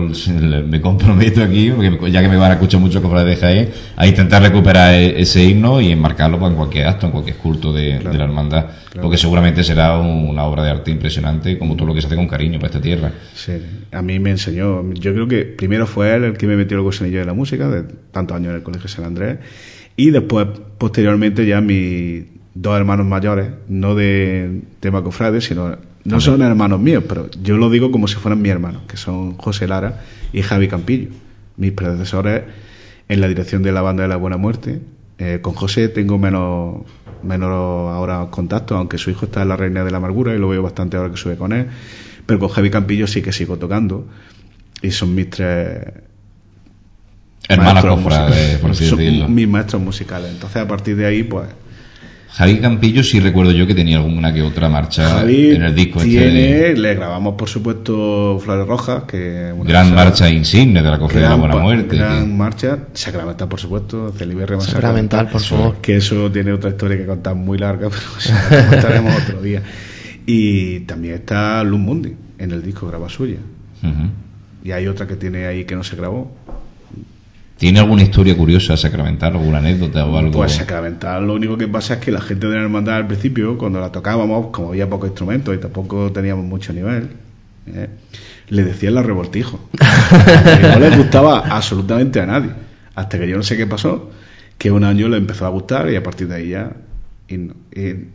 me comprometo aquí, porque ya que me van a escuchar mucho cofrades de Jaén, a intentar recuperar e- ese himno y enmarcarlo pues, en cualquier acto, en cualquier culto de,
Claro.
de la hermandad.
Claro.
Porque seguramente será un- una obra de arte impresionante, como todo lo que se hace con cariño para esta tierra.
Sí, a mí me enseñó. Yo creo que primero fue él el que me metió el gusanillo de la música, de tantos años en el Colegio San Andrés, y después, posteriormente, ya mis dos hermanos mayores, no de tema cofrades, sino. No son hermanos míos, pero yo lo digo como si fueran mis hermanos, que son José Lara y Javi Campillo, mis predecesores en la dirección de la banda de la Buena Muerte. Eh, con José tengo menos, menos ahora contacto, aunque su hijo está en la Reina de la Amargura y lo veo bastante ahora que sube con él. Pero con Javi Campillo sí que sigo tocando. Y son mis tres
Hermanas
maestros
cofrades,
musicales.
por así
Son
decirlo.
mis maestros musicales. Entonces, a partir de ahí, pues.
Javi Campillo sí recuerdo yo que tenía alguna que otra marcha
Javi
en el disco este
tiene,
de
le grabamos, por supuesto, Flores Rojas, que una
gran
cosa-
marcha insigne de la Cofradía de la Buena Muerte.
Gran
que-
marcha, sacramental, por supuesto, Celiberre
Sacramental, por favor.
Que eso tiene otra historia que contar muy larga, (laughs) pero eso la contaremos otro día. Y también está Luz Mundi en el disco graba suya. Y hay otra que tiene ahí que no se grabó.
¿Tiene alguna historia curiosa sacramental, alguna anécdota o algo?
Pues sacramental, lo único que pasa es que la gente de la hermandad al principio, cuando la tocábamos, como había pocos instrumentos y tampoco teníamos mucho nivel, ¿eh? le decían la revoltijo. (laughs) no les gustaba absolutamente a nadie. Hasta que yo no sé qué pasó, que un año le empezó a gustar y a partir de ahí ya. Y,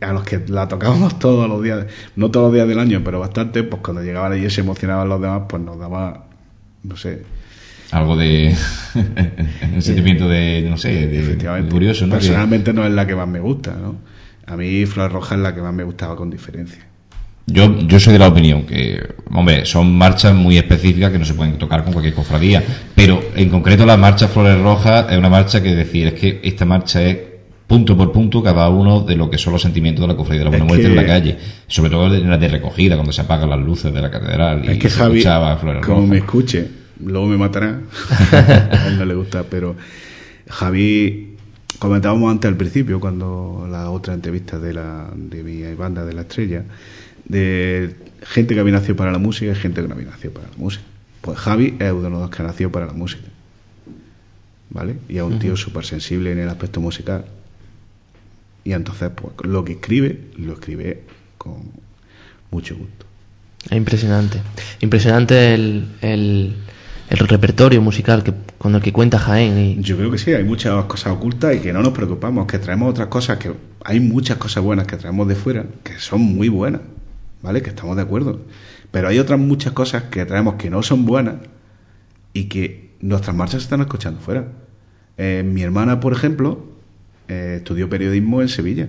a los que la tocábamos todos los días, no todos los días del año, pero bastante, pues cuando llegaban allí y se emocionaban los demás, pues nos daba, no sé,
algo de (laughs) un sentimiento de no sé de, curioso ¿no?
personalmente no es la que más me gusta ¿no? a mí Flor Roja es la que más me gustaba con diferencia
yo, yo soy de la opinión que, hombre, son marchas muy específicas que no se pueden tocar con cualquier cofradía, pero en concreto la marcha Flores Rojas es una marcha que decir, es que esta marcha es punto por punto cada uno de lo que son los sentimientos de la cofradía de la Buena Muerte en la calle, sobre todo en la de recogida, cuando se apagan las luces de la catedral
es que Javi, como me escuche, luego me matará, (laughs) a él no le gusta, pero Javi, comentábamos antes al principio, cuando la otra entrevista de, la, de mi banda de la estrella, de gente que había nacido para la música y gente que no había nacido para la música. Pues Javi es uno de los que ha nacido para la música. ¿Vale? Y es un tío súper sensible en el aspecto musical. Y entonces, pues lo que escribe, lo escribe con mucho gusto.
Es impresionante. Impresionante el, el, el repertorio musical que, con el que cuenta Jaén. Y...
Yo creo que sí, hay muchas cosas ocultas y que no nos preocupamos, que traemos otras cosas, que hay muchas cosas buenas que traemos de fuera, que son muy buenas. ¿vale? Que estamos de acuerdo. Pero hay otras muchas cosas que traemos que no son buenas y que nuestras marchas se están escuchando fuera. Eh, mi hermana, por ejemplo, eh, estudió periodismo en Sevilla.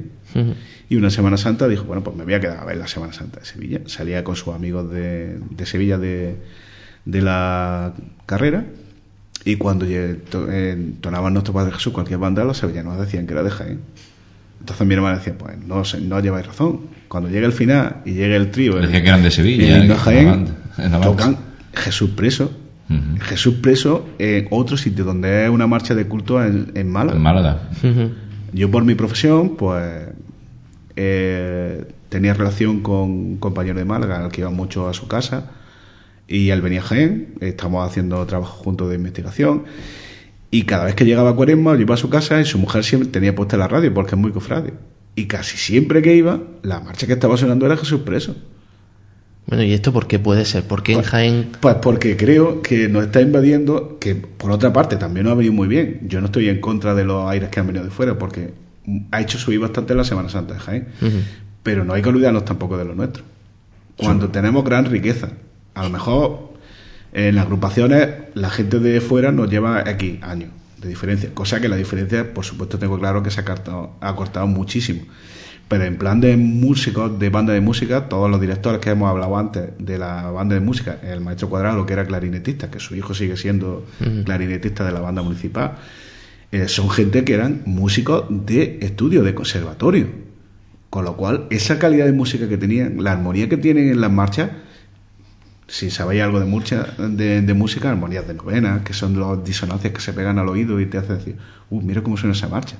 Y una Semana Santa dijo, bueno, pues me voy a quedar a ver la Semana Santa de Sevilla. Salía con sus amigos de, de Sevilla de, de la carrera y cuando entonaban nuestro Padre Jesús cualquier banda, los sevillanos decían que era de Jaén. Entonces mi hermana decía, pues no, no lleváis razón. Cuando llegue el final y llegue el trío...
Decía que eran de Sevilla.
En, Jaén, tocan Jesús preso. Jesús preso en otro sitio donde es una marcha de culto en, en Málaga.
En Málaga.
Yo por mi profesión, pues eh, tenía relación con un compañero de Málaga al que iba mucho a su casa y él venía a Jaén, estamos haciendo trabajo juntos de investigación y cada vez que llegaba a Cuaresma, yo iba a su casa y su mujer siempre tenía puesta la radio porque es muy cofrade. Y casi siempre que iba, la marcha que estaba sonando era Jesús Preso.
Bueno, ¿y esto por qué puede ser? ¿Por qué en
pues,
Jaén...?
Pues porque creo que nos está invadiendo, que por otra parte también nos ha venido muy bien. Yo no estoy en contra de los aires que han venido de fuera, porque ha hecho subir bastante la Semana Santa de Jaén. Pero no hay que olvidarnos tampoco de lo nuestro. Cuando tenemos gran riqueza, a lo mejor en las agrupaciones, la gente de fuera nos lleva aquí años de diferencia, cosa que la diferencia, por supuesto, tengo claro que se ha cortado, ha cortado muchísimo. Pero en plan de músicos, de banda de música, todos los directores que hemos hablado antes de la banda de música, el maestro Cuadrado, que era clarinetista, que su hijo sigue siendo clarinetista de la banda municipal, eh, son gente que eran músicos de estudio, de conservatorio. Con lo cual, esa calidad de música que tenían, la armonía que tienen en las marchas, si sabéis algo de, mucha, de, música, armonías de novena, que son las disonancias que se pegan al oído y te hace decir, uh, mira cómo suena esa marcha.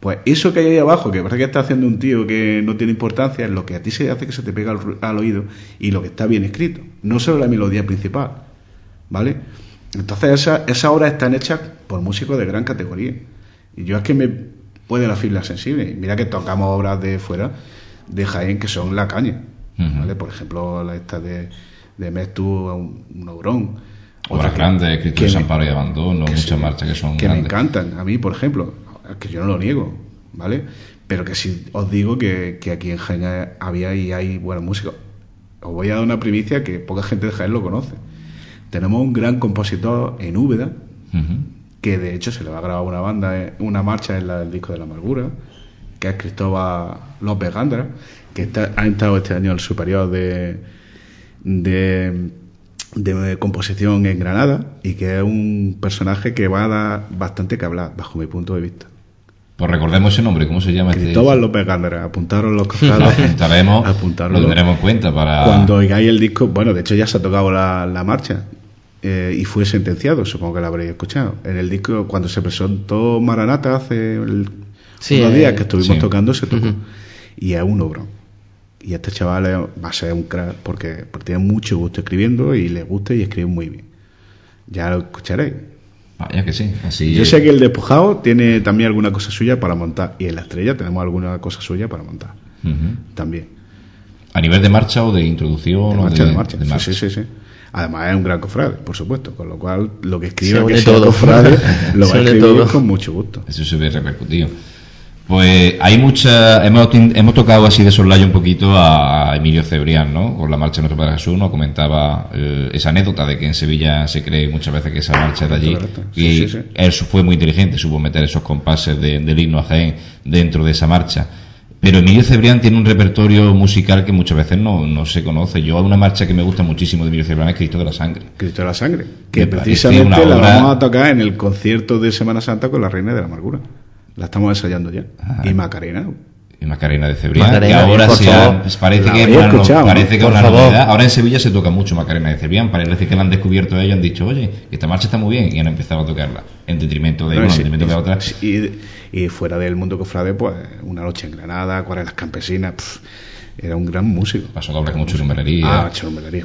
Pues eso que hay ahí abajo, que parece que está haciendo un tío que no tiene importancia, es lo que a ti se hace que se te pega al, oído y lo que está bien escrito, no solo la melodía principal, ¿vale? Entonces esas esa obras están hechas por músicos de gran categoría. Y yo es que me puede la fibra sensible. Mira que tocamos obras de fuera, de Jaén, que son la caña, ¿vale? Por ejemplo, la esta de de Mestu un, un Obrón.
Obras grandes, escritos de Amparo y Abandono, muchas marchas que son
Que me encantan, a mí, por ejemplo, que yo no lo niego, ¿vale? Pero que si os digo que, que aquí en Jaén había y hay buena música. Os voy a dar una primicia que poca gente de Jaén lo conoce. Tenemos un gran compositor en Úbeda, que de hecho se le va a grabar una banda, eh, una marcha en la, el disco de la amargura, que es Cristóbal López Gandra, que está, ha entrado este año al superior de de, composición en Granada y que es un personaje que va a dar bastante que hablar, bajo mi punto de vista.
Pues recordemos ese nombre, ¿cómo se llama?
Este Cristóbal este? López Gándara, apuntaron los
cofrades. Lo (laughs) apuntaremos, (laughs) lo tendremos en cuenta para...
Cuando oigáis el disco, bueno, de hecho ya se ha tocado la, marcha eh, y fue sentenciado, supongo que lo habréis escuchado. En el disco, cuando se presentó Maranata hace unos días que estuvimos tocando, se tocó. Y es un obrón y este chaval va a ser un crack porque, tiene mucho gusto escribiendo y le gusta y escribe muy bien. Ya lo escucharéis.
Vaya que sí. Así
Yo sé que el despojado tiene también alguna cosa suya para montar y en la estrella tenemos alguna cosa suya para montar. También.
¿A nivel de marcha o de introducción?
De
o
marcha,
de,
de marcha.
de marcha?
Sí, sí, sí. Además es un gran cofrade, por supuesto, con lo cual lo que escriba que sea
todo.
cofrade lo va a escribir
todo.
con mucho gusto.
Eso se ve repercutido. Pues hay mucha, hemos, hemos tocado así de soslayo un poquito a, Emilio Cebrián, ¿no? Con la marcha de Nuestro Padre Jesús nos comentaba eh, esa anécdota de que en Sevilla se cree muchas veces que esa marcha es de allí.
Sí,
y
sí, sí.
él fue muy inteligente, supo meter esos compases de- del himno a Jaén dentro de esa marcha. Pero Emilio Cebrián tiene un repertorio musical que muchas veces no, no se conoce. Yo una marcha que me gusta muchísimo de Emilio Cebrián es Cristo de la Sangre.
Cristo de la Sangre, que
Me
precisamente la
obra-
vamos a tocar en el concierto de Semana Santa con la Reina de la Amargura. La estamos ensayando ya.
Ajá.
Y Macarena.
y Macarena de Cebrián,
Macarena,
que ahora ha- pues parece que una, no- parece que es una
favor.
novedad. Ahora en Sevilla se toca mucho Macarena de Cebrián, parece que la han descubierto ellos y han dicho, oye, esta marcha está muy bien, y han empezado a tocarla, en detrimento de
No,
una,
y
en detrimento de otra.
y, y fuera del mundo cofrade, pues una noche en Granada, acuarelas campesinas. era un gran músico.
Paso doble con mucho churumberería.
Ah, churumberería.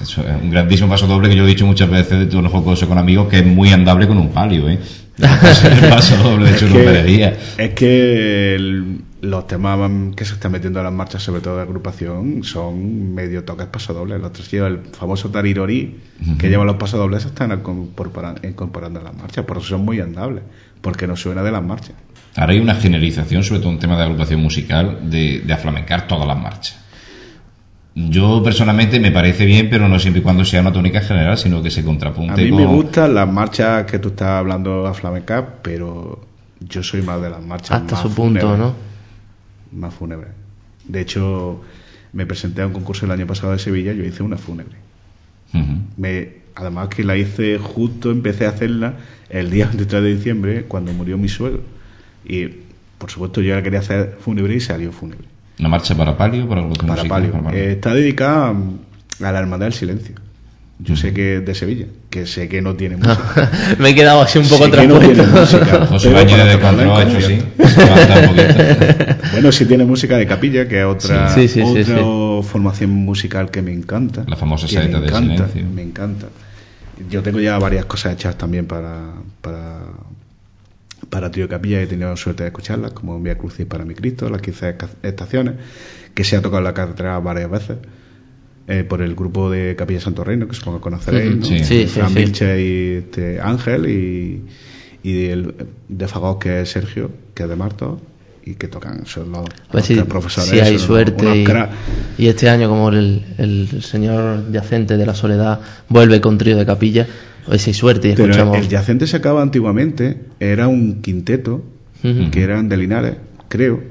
Eso es un grandísimo paso doble que yo he dicho muchas veces de tono jocoso con amigos que es muy andable con un palio, ¿eh? El paso doble de
Es que,
churumberería.
es que el- los temas que se están metiendo a las marchas, sobre todo de agrupación, son medio toques pasodobles. Los tres el famoso tarirori que lleva los pasodobles se están incorpora- incorporando a las marchas. Por eso son muy andables, porque no suena de las marchas.
Ahora hay una generalización, sobre todo en tema de agrupación musical, de, de aflamencar todas las marchas. Yo personalmente me parece bien, pero no siempre y cuando sea una tónica general, sino que se contrapunte
A mí
con...
me gustan las marchas que tú estás hablando a flamencar, pero yo soy más de las marchas
Hasta
más
su punto,
fúnebres,
¿no?
Más fúnebres. De hecho, me presenté a un concurso el año pasado de Sevilla, yo hice una fúnebre. Me, además que la hice justo, empecé a hacerla el día (laughs) 23 de diciembre, cuando murió mi suegro. Y, por supuesto, yo la quería hacer fúnebre y salió fúnebre.
¿Una marcha para palio? Para,
Para
musical?
palio.
Para palio.
Eh, está dedicada a la Hermandad del Silencio. Yo sé que es de Sevilla, que sé que no tiene (laughs) música.
Me he quedado así un poco
no
traspuesto.
música.
José Bañez de Control ha hecho
concierto.
sí. Se levanta un poquito. (laughs)
Bueno, sí tiene música de capilla, que es otra,
Sí, sí, sí,
otra
sí.
formación musical que me encanta.
La famosa saeta
encanta,
silencio.
Me encanta. Yo tengo ya varias cosas hechas también para, para, para Trío Capilla, he tenido suerte de escucharlas, como Vía Cruz y para mi Cristo, las 15 ca- estaciones, que se ha tocado en la catedral varias veces. eh, por el grupo de Capilla Santo Reino, que supongo que conoceréis, ¿no?
sí.
Fran
sí.
Vilche y este, Ángel y, y el de Fagós que es Sergio, que es de Marto y que tocan, son los,
A ver
los
si,
tres profesores.
si hay suerte
unos
y,
cracks.
y este año como el, el señor yacente de la soledad vuelve con trío de capilla, suerte y
Pero
escuchamos...
el yacente se acaba antiguamente, era un quinteto que eran de Linares, creo,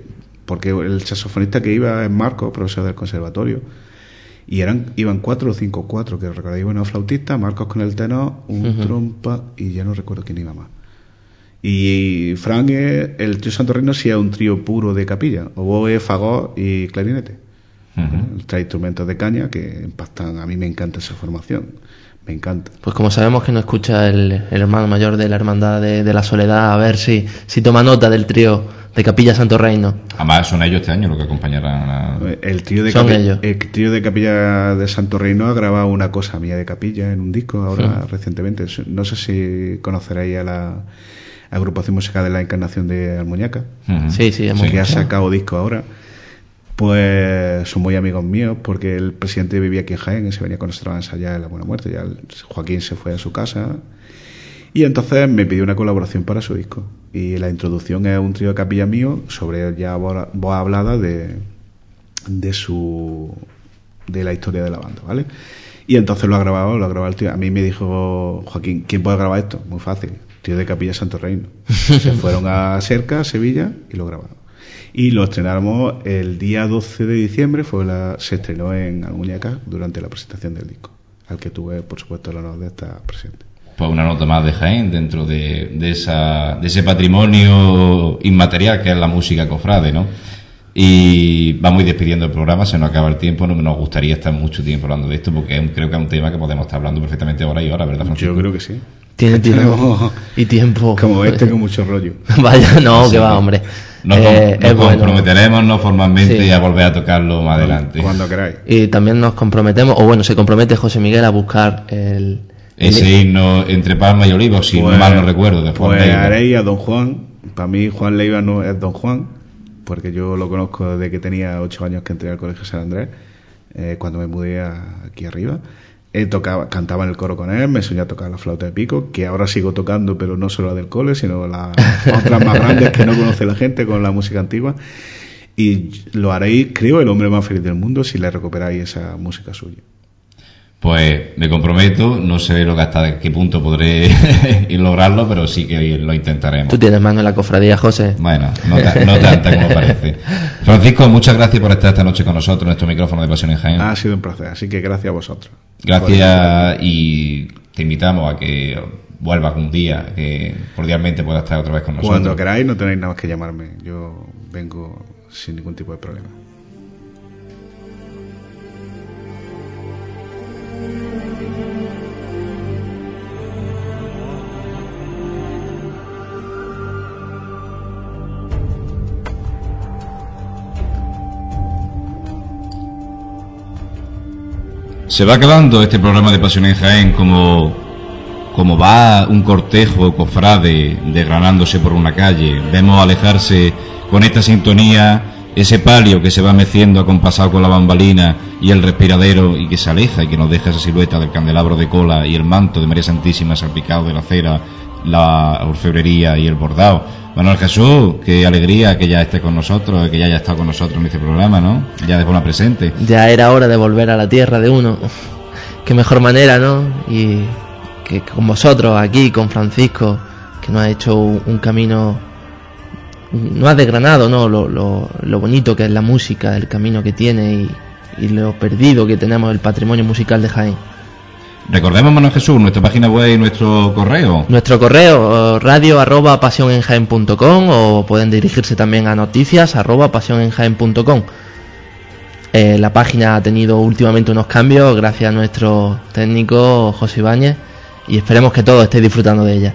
porque el saxofonista que iba es Marco, profesor del conservatorio, y eran iban cuatro o cinco, cuatro, que recordáis, iba una flautista, Marcos con el tenor, un trompa y ya no recuerdo quién iba más. Y Frank, es- el trío Santo Reino sí es un trío puro de capilla, oboe, fagot y clarinete.
Ujú.
Trae instrumentos de caña que impactan, a mí me encanta esa formación, me encanta.
Pues como sabemos que nos escucha el, el hermano mayor de la hermandad de, de la soledad, a ver si, si toma nota del trío de Capilla Santo Reino.
Además son ellos este año los que acompañarán a...
El trío de
Son
Capi-
ellos.
el trío de Capilla de Santo Reino ha grabado una cosa mía de Capilla en un disco ahora recientemente. No sé si conoceréis a la agrupación musical de la Encarnación de Almuñaca,
Ujú.
Sí, sí, hemos
que ha sacado disco ahora. Pues son muy amigos míos porque el presidente vivía aquí en Jaén y se venía con nosotros a ensayar en la Buena Muerte. Ya Joaquín se fue a su casa y entonces me pidió una colaboración para su disco. Y la introducción es un trío de capilla mío sobre ya voz hablada de, de su de la historia de la banda, ¿vale? Y entonces lo ha grabado, lo ha grabado el tío. A mí me dijo Joaquín, ¿quién puede grabar esto? Muy fácil, tío de Capilla Santo Reino. Se fueron a Cerca, Sevilla, y lo grabaron. Y lo estrenamos el día 12 de diciembre, fue la, se estrenó en Almuñaca durante la presentación del disco, al que tuve, por supuesto, el honor de estar presente.
Pues una nota más de Jaén dentro de, de, esa, de ese patrimonio inmaterial que es la música cofrade, ¿no? Y vamos a ir despidiendo el programa, se nos acaba el tiempo, no nos gustaría estar mucho tiempo hablando de esto porque es un- creo que es un tema que podemos estar hablando perfectamente ahora y ahora, ¿verdad, Francisco?
Yo creo que sí.
Tiene tiempo y tiempo.
Como ves, (laughs) tengo mucho rollo.
Vaya, no, que va, hombre.
Nos,
Eh,
nos
es bueno.
comprometeremos no formalmente
Sí.
a volver a tocarlo más adelante.
Cuando queráis.
Y también nos comprometemos, o bueno, se compromete José Miguel a buscar el...
Ese
el-
himno entre Palma y Olivos, si
Pues-
mal no recuerdo, de Juan
Pues haréis a Don Juan. Para mí, Juan Leiva no es Don Juan, porque yo lo conozco desde que tenía ocho años que entré al Colegio San Andrés. eh, cuando me mudé aquí arriba. He tocaba, cantaba en el coro con él, me enseñó a tocar la flauta de pico, que ahora sigo tocando, pero no solo la del cole, sino las (laughs) otras más grandes que no conoce la gente con la música antigua. Y lo haréis, creo, el hombre más feliz del mundo si le recuperáis esa música suya.
Pues me comprometo, no sé lo que hasta qué punto podré (laughs) ir lograrlo, pero sí que lo intentaremos.
Tú tienes mano en la cofradía, José.
Bueno, no, no tanta como parece. (laughs) Francisco, muchas gracias por estar esta noche con nosotros en nuestro micrófono de Pasión en Jaén.
Ha sido un placer, así que gracias a vosotros.
Gracias y te invitamos a que vuelvas un día, que cordialmente puedas estar otra vez con nosotros.
Cuando queráis, no tenéis nada más que llamarme. Yo vengo sin ningún tipo de problema.
Se va acabando este programa de Pasión en Jaén como, como va un cortejo cofrade desgranándose por una calle. Vemos alejarse con esta sintonía ese palio que se va meciendo acompasado con la bambalina y el respiradero y que se aleja y que nos deja esa silueta del candelabro de cola y el manto de María Santísima salpicado de la cera, la orfebrería y el bordado Manuel Jesús, qué alegría que ya esté con nosotros, que ya haya estado con nosotros en este programa, ¿no? Ya de forma presente.
Ya era hora de volver a la tierra de uno. Qué mejor manera, ¿no? Y que con vosotros aquí, con Francisco, que nos ha hecho un camino, no ha desgranado, ¿no? Lo, lo, bonito que es la música, el camino que tiene y, y lo perdido que tenemos el patrimonio musical de Jaén.
Recordemos, Manuel Jesús, nuestra página web y nuestro correo.
Nuestro correo, radio arroba pasionenjaen.com o pueden dirigirse también a noticias arroba pasionenjaen.com. Eh, la página ha tenido últimamente unos cambios gracias a nuestro técnico José Ibáñez y esperemos que todos estéis disfrutando de ella.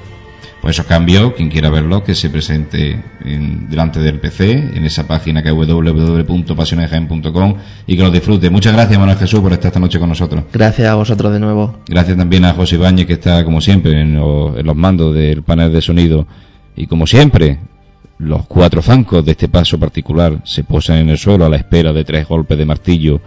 Pues esos cambios, quien quiera verlo, que se presente en, delante del PC, en esa página que es y que lo disfrute. Muchas gracias, Manuel Jesús, por estar esta noche con nosotros.
Gracias a vosotros de nuevo.
Gracias también a José Ibáñez, que está, como siempre, en los, mandos del panel de sonido. Y como siempre, los cuatro zancos de este paso particular se posan en el suelo a la espera de tres golpes de martillo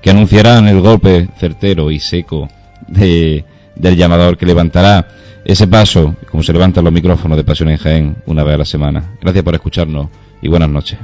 que anunciarán el golpe certero y seco de, del llamador que levantará ese paso, como se levantan los micrófonos de Pasión en Jaén una vez a la semana. Gracias por escucharnos y buenas noches.